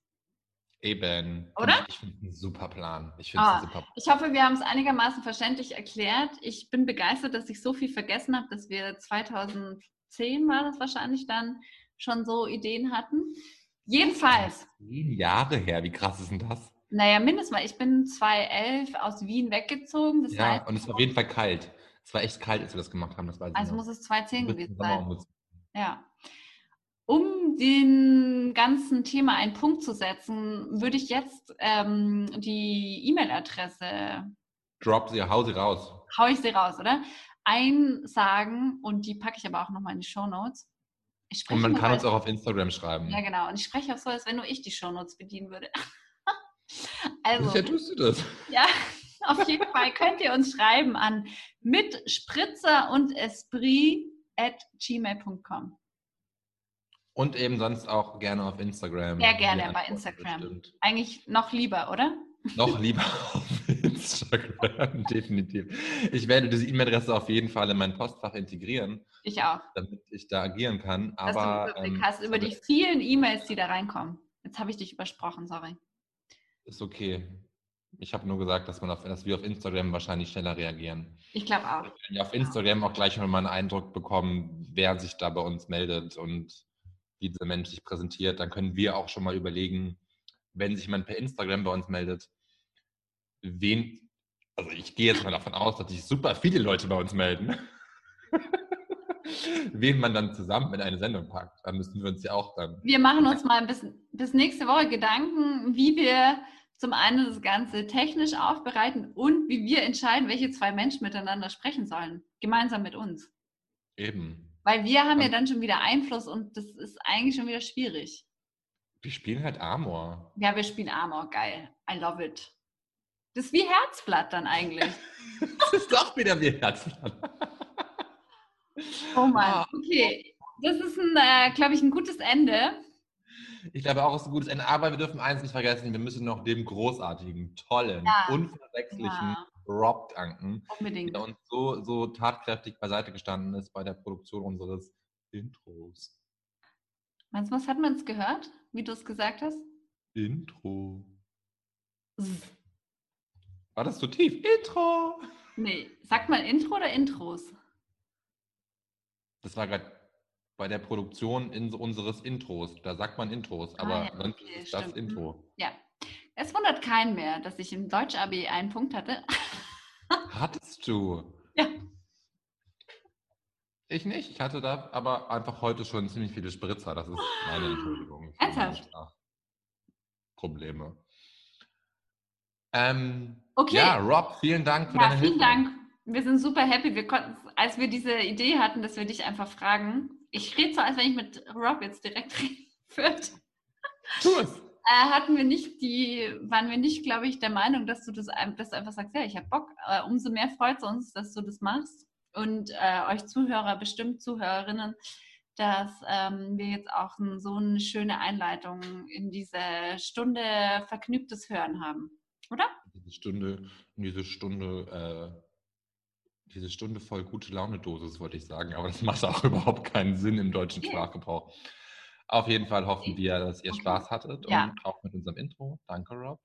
Eben. Oder? Ich finde es ein super Plan. Ich es Ah. ein super Plan. Ich hoffe, wir haben es einigermaßen verständlich erklärt. Ich bin begeistert, dass ich so viel vergessen habe, dass wir 2010 war das wahrscheinlich dann schon so Ideen hatten. Jedenfalls, Zehn Jahre her, wie krass ist denn das? naja, mindestens mal, ich bin 2011 aus Wien weggezogen. Das Ja, heißt, und es war auf jeden Fall kalt. Es war echt kalt, als wir das gemacht haben. Das also muss es 2010 Du bist gewesen sein. Ja. Um dem ganzen Thema einen Punkt zu setzen, würde ich jetzt ähm, die E-Mail-Adresse Drop sie, hau sie raus. hau ich sie raus, oder? Einsagen und die packe ich aber auch nochmal in die Shownotes. Ich spreche Und man kann bei- uns auch auf Instagram schreiben. Ja, genau. Und ich spreche auch so, als wenn nur ich die Shownotes bedienen würde. also, Sicher tust du das. ja, auf jeden Fall könnt ihr uns schreiben an mit Spritzer und Esprit at gmail.com. Und eben sonst auch gerne auf Instagram. Sehr gerne bei Instagram. bestimmt. Eigentlich noch lieber, oder? Noch lieber auf Instagram, definitiv. Ich werde diese E-Mail-Adresse auf jeden Fall in mein Postfach integrieren, Ich auch. damit ich da agieren kann. Dass Aber du einen Überblick ähm, hast über die vielen E-Mails, die da reinkommen. Jetzt habe ich dich übersprochen, sorry. ist okay. Ich habe nur gesagt, dass, man auf, dass wir auf Instagram wahrscheinlich schneller reagieren. Ich glaube auch. Wir können ja auf Instagram auch gleich mal einen Eindruck bekommen, wer sich da bei uns meldet und wie dieser Mensch sich präsentiert. Dann können wir auch schon mal überlegen, wenn sich jemand per Instagram bei uns meldet, wen, also ich gehe jetzt mal davon aus, dass sich super viele Leute bei uns melden, wen man dann zusammen in eine Sendung packt. Da müssen wir uns ja auch dann. Wir machen uns mal bis, bis nächste Woche Gedanken, wie wir zum einen das Ganze technisch aufbereiten und wie wir entscheiden, welche zwei Menschen miteinander sprechen sollen. Gemeinsam mit uns. Eben. Weil wir haben ja Ja. dann schon wieder Einfluss und das ist eigentlich schon wieder schwierig. Wir spielen halt Amor. Ja, wir spielen Amor, geil. I love it. Das ist wie Herzblatt dann eigentlich. Das ist doch wieder wie Herzland. Oh Mann. Ah. Okay, das ist, ein, äh, glaube ich, ein gutes Ende. Ich glaube auch, es ist ein gutes Ende. Aber wir dürfen eins nicht vergessen: Wir müssen noch dem großartigen, tollen, Ja. unverwechsellichen Ja, Rob danken, unbedingt. der uns so, so tatkräftig beiseite gestanden ist bei der Produktion unseres Intros. Meinst du, was hat man es gehört, wie du es gesagt hast? Intro. War das zu tief? Intro! Nee, sagt man Intro oder Intros? Das war gerade bei der Produktion in, unseres Intros. Da sagt man Intros, aber Ah ja, sonst okay, ist das. Intro. Ja. Es wundert keinen mehr, dass ich im Deutsch-AB einen Punkt hatte. Hattest du? Ja. Ich nicht. Ich hatte da aber einfach heute schon ziemlich viele Spritzer. Das ist meine Entschuldigung. Ernsthaft? Probleme. Ähm, Okay. Ja, Rob, vielen Dank für Ja, deine vielen Hilfe. Dank. Wir sind super happy. Wir konnten, als wir diese Idee hatten, dass wir dich einfach fragen. Ich rede so, als wenn ich mit Rob jetzt direkt reden würde. Tu es. Äh, hatten wir nicht die, waren wir nicht, glaube ich, der Meinung, dass du das ein- dass du einfach sagst, ja, ich habe Bock. Äh, umso mehr freut es uns, dass du das machst. Und äh, euch Zuhörer, bestimmt Zuhörerinnen, dass ähm, wir jetzt auch n- so eine schöne Einleitung in diese Stunde vergnügtes Hören haben. Oder? Diese Stunde, diese Stunde, äh, diese Stunde voll gute Laune Dosis, wollte ich sagen, aber das macht auch überhaupt keinen Sinn im deutschen Nee. Sprachgebrauch. Auf jeden Fall hoffen wir, dass ihr Okay. Spaß hattet Ja. und auch mit unserem Intro. Danke, Rob.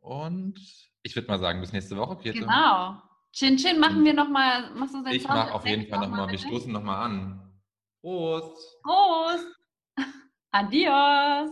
Und ich würde mal sagen, bis nächste Woche, vierte. Genau. Chin Chin machen wir nochmal. Machst du Ich mache auf jeden Fall nochmal, wir bitte? stoßen nochmal an. Prost! Prost! Adios!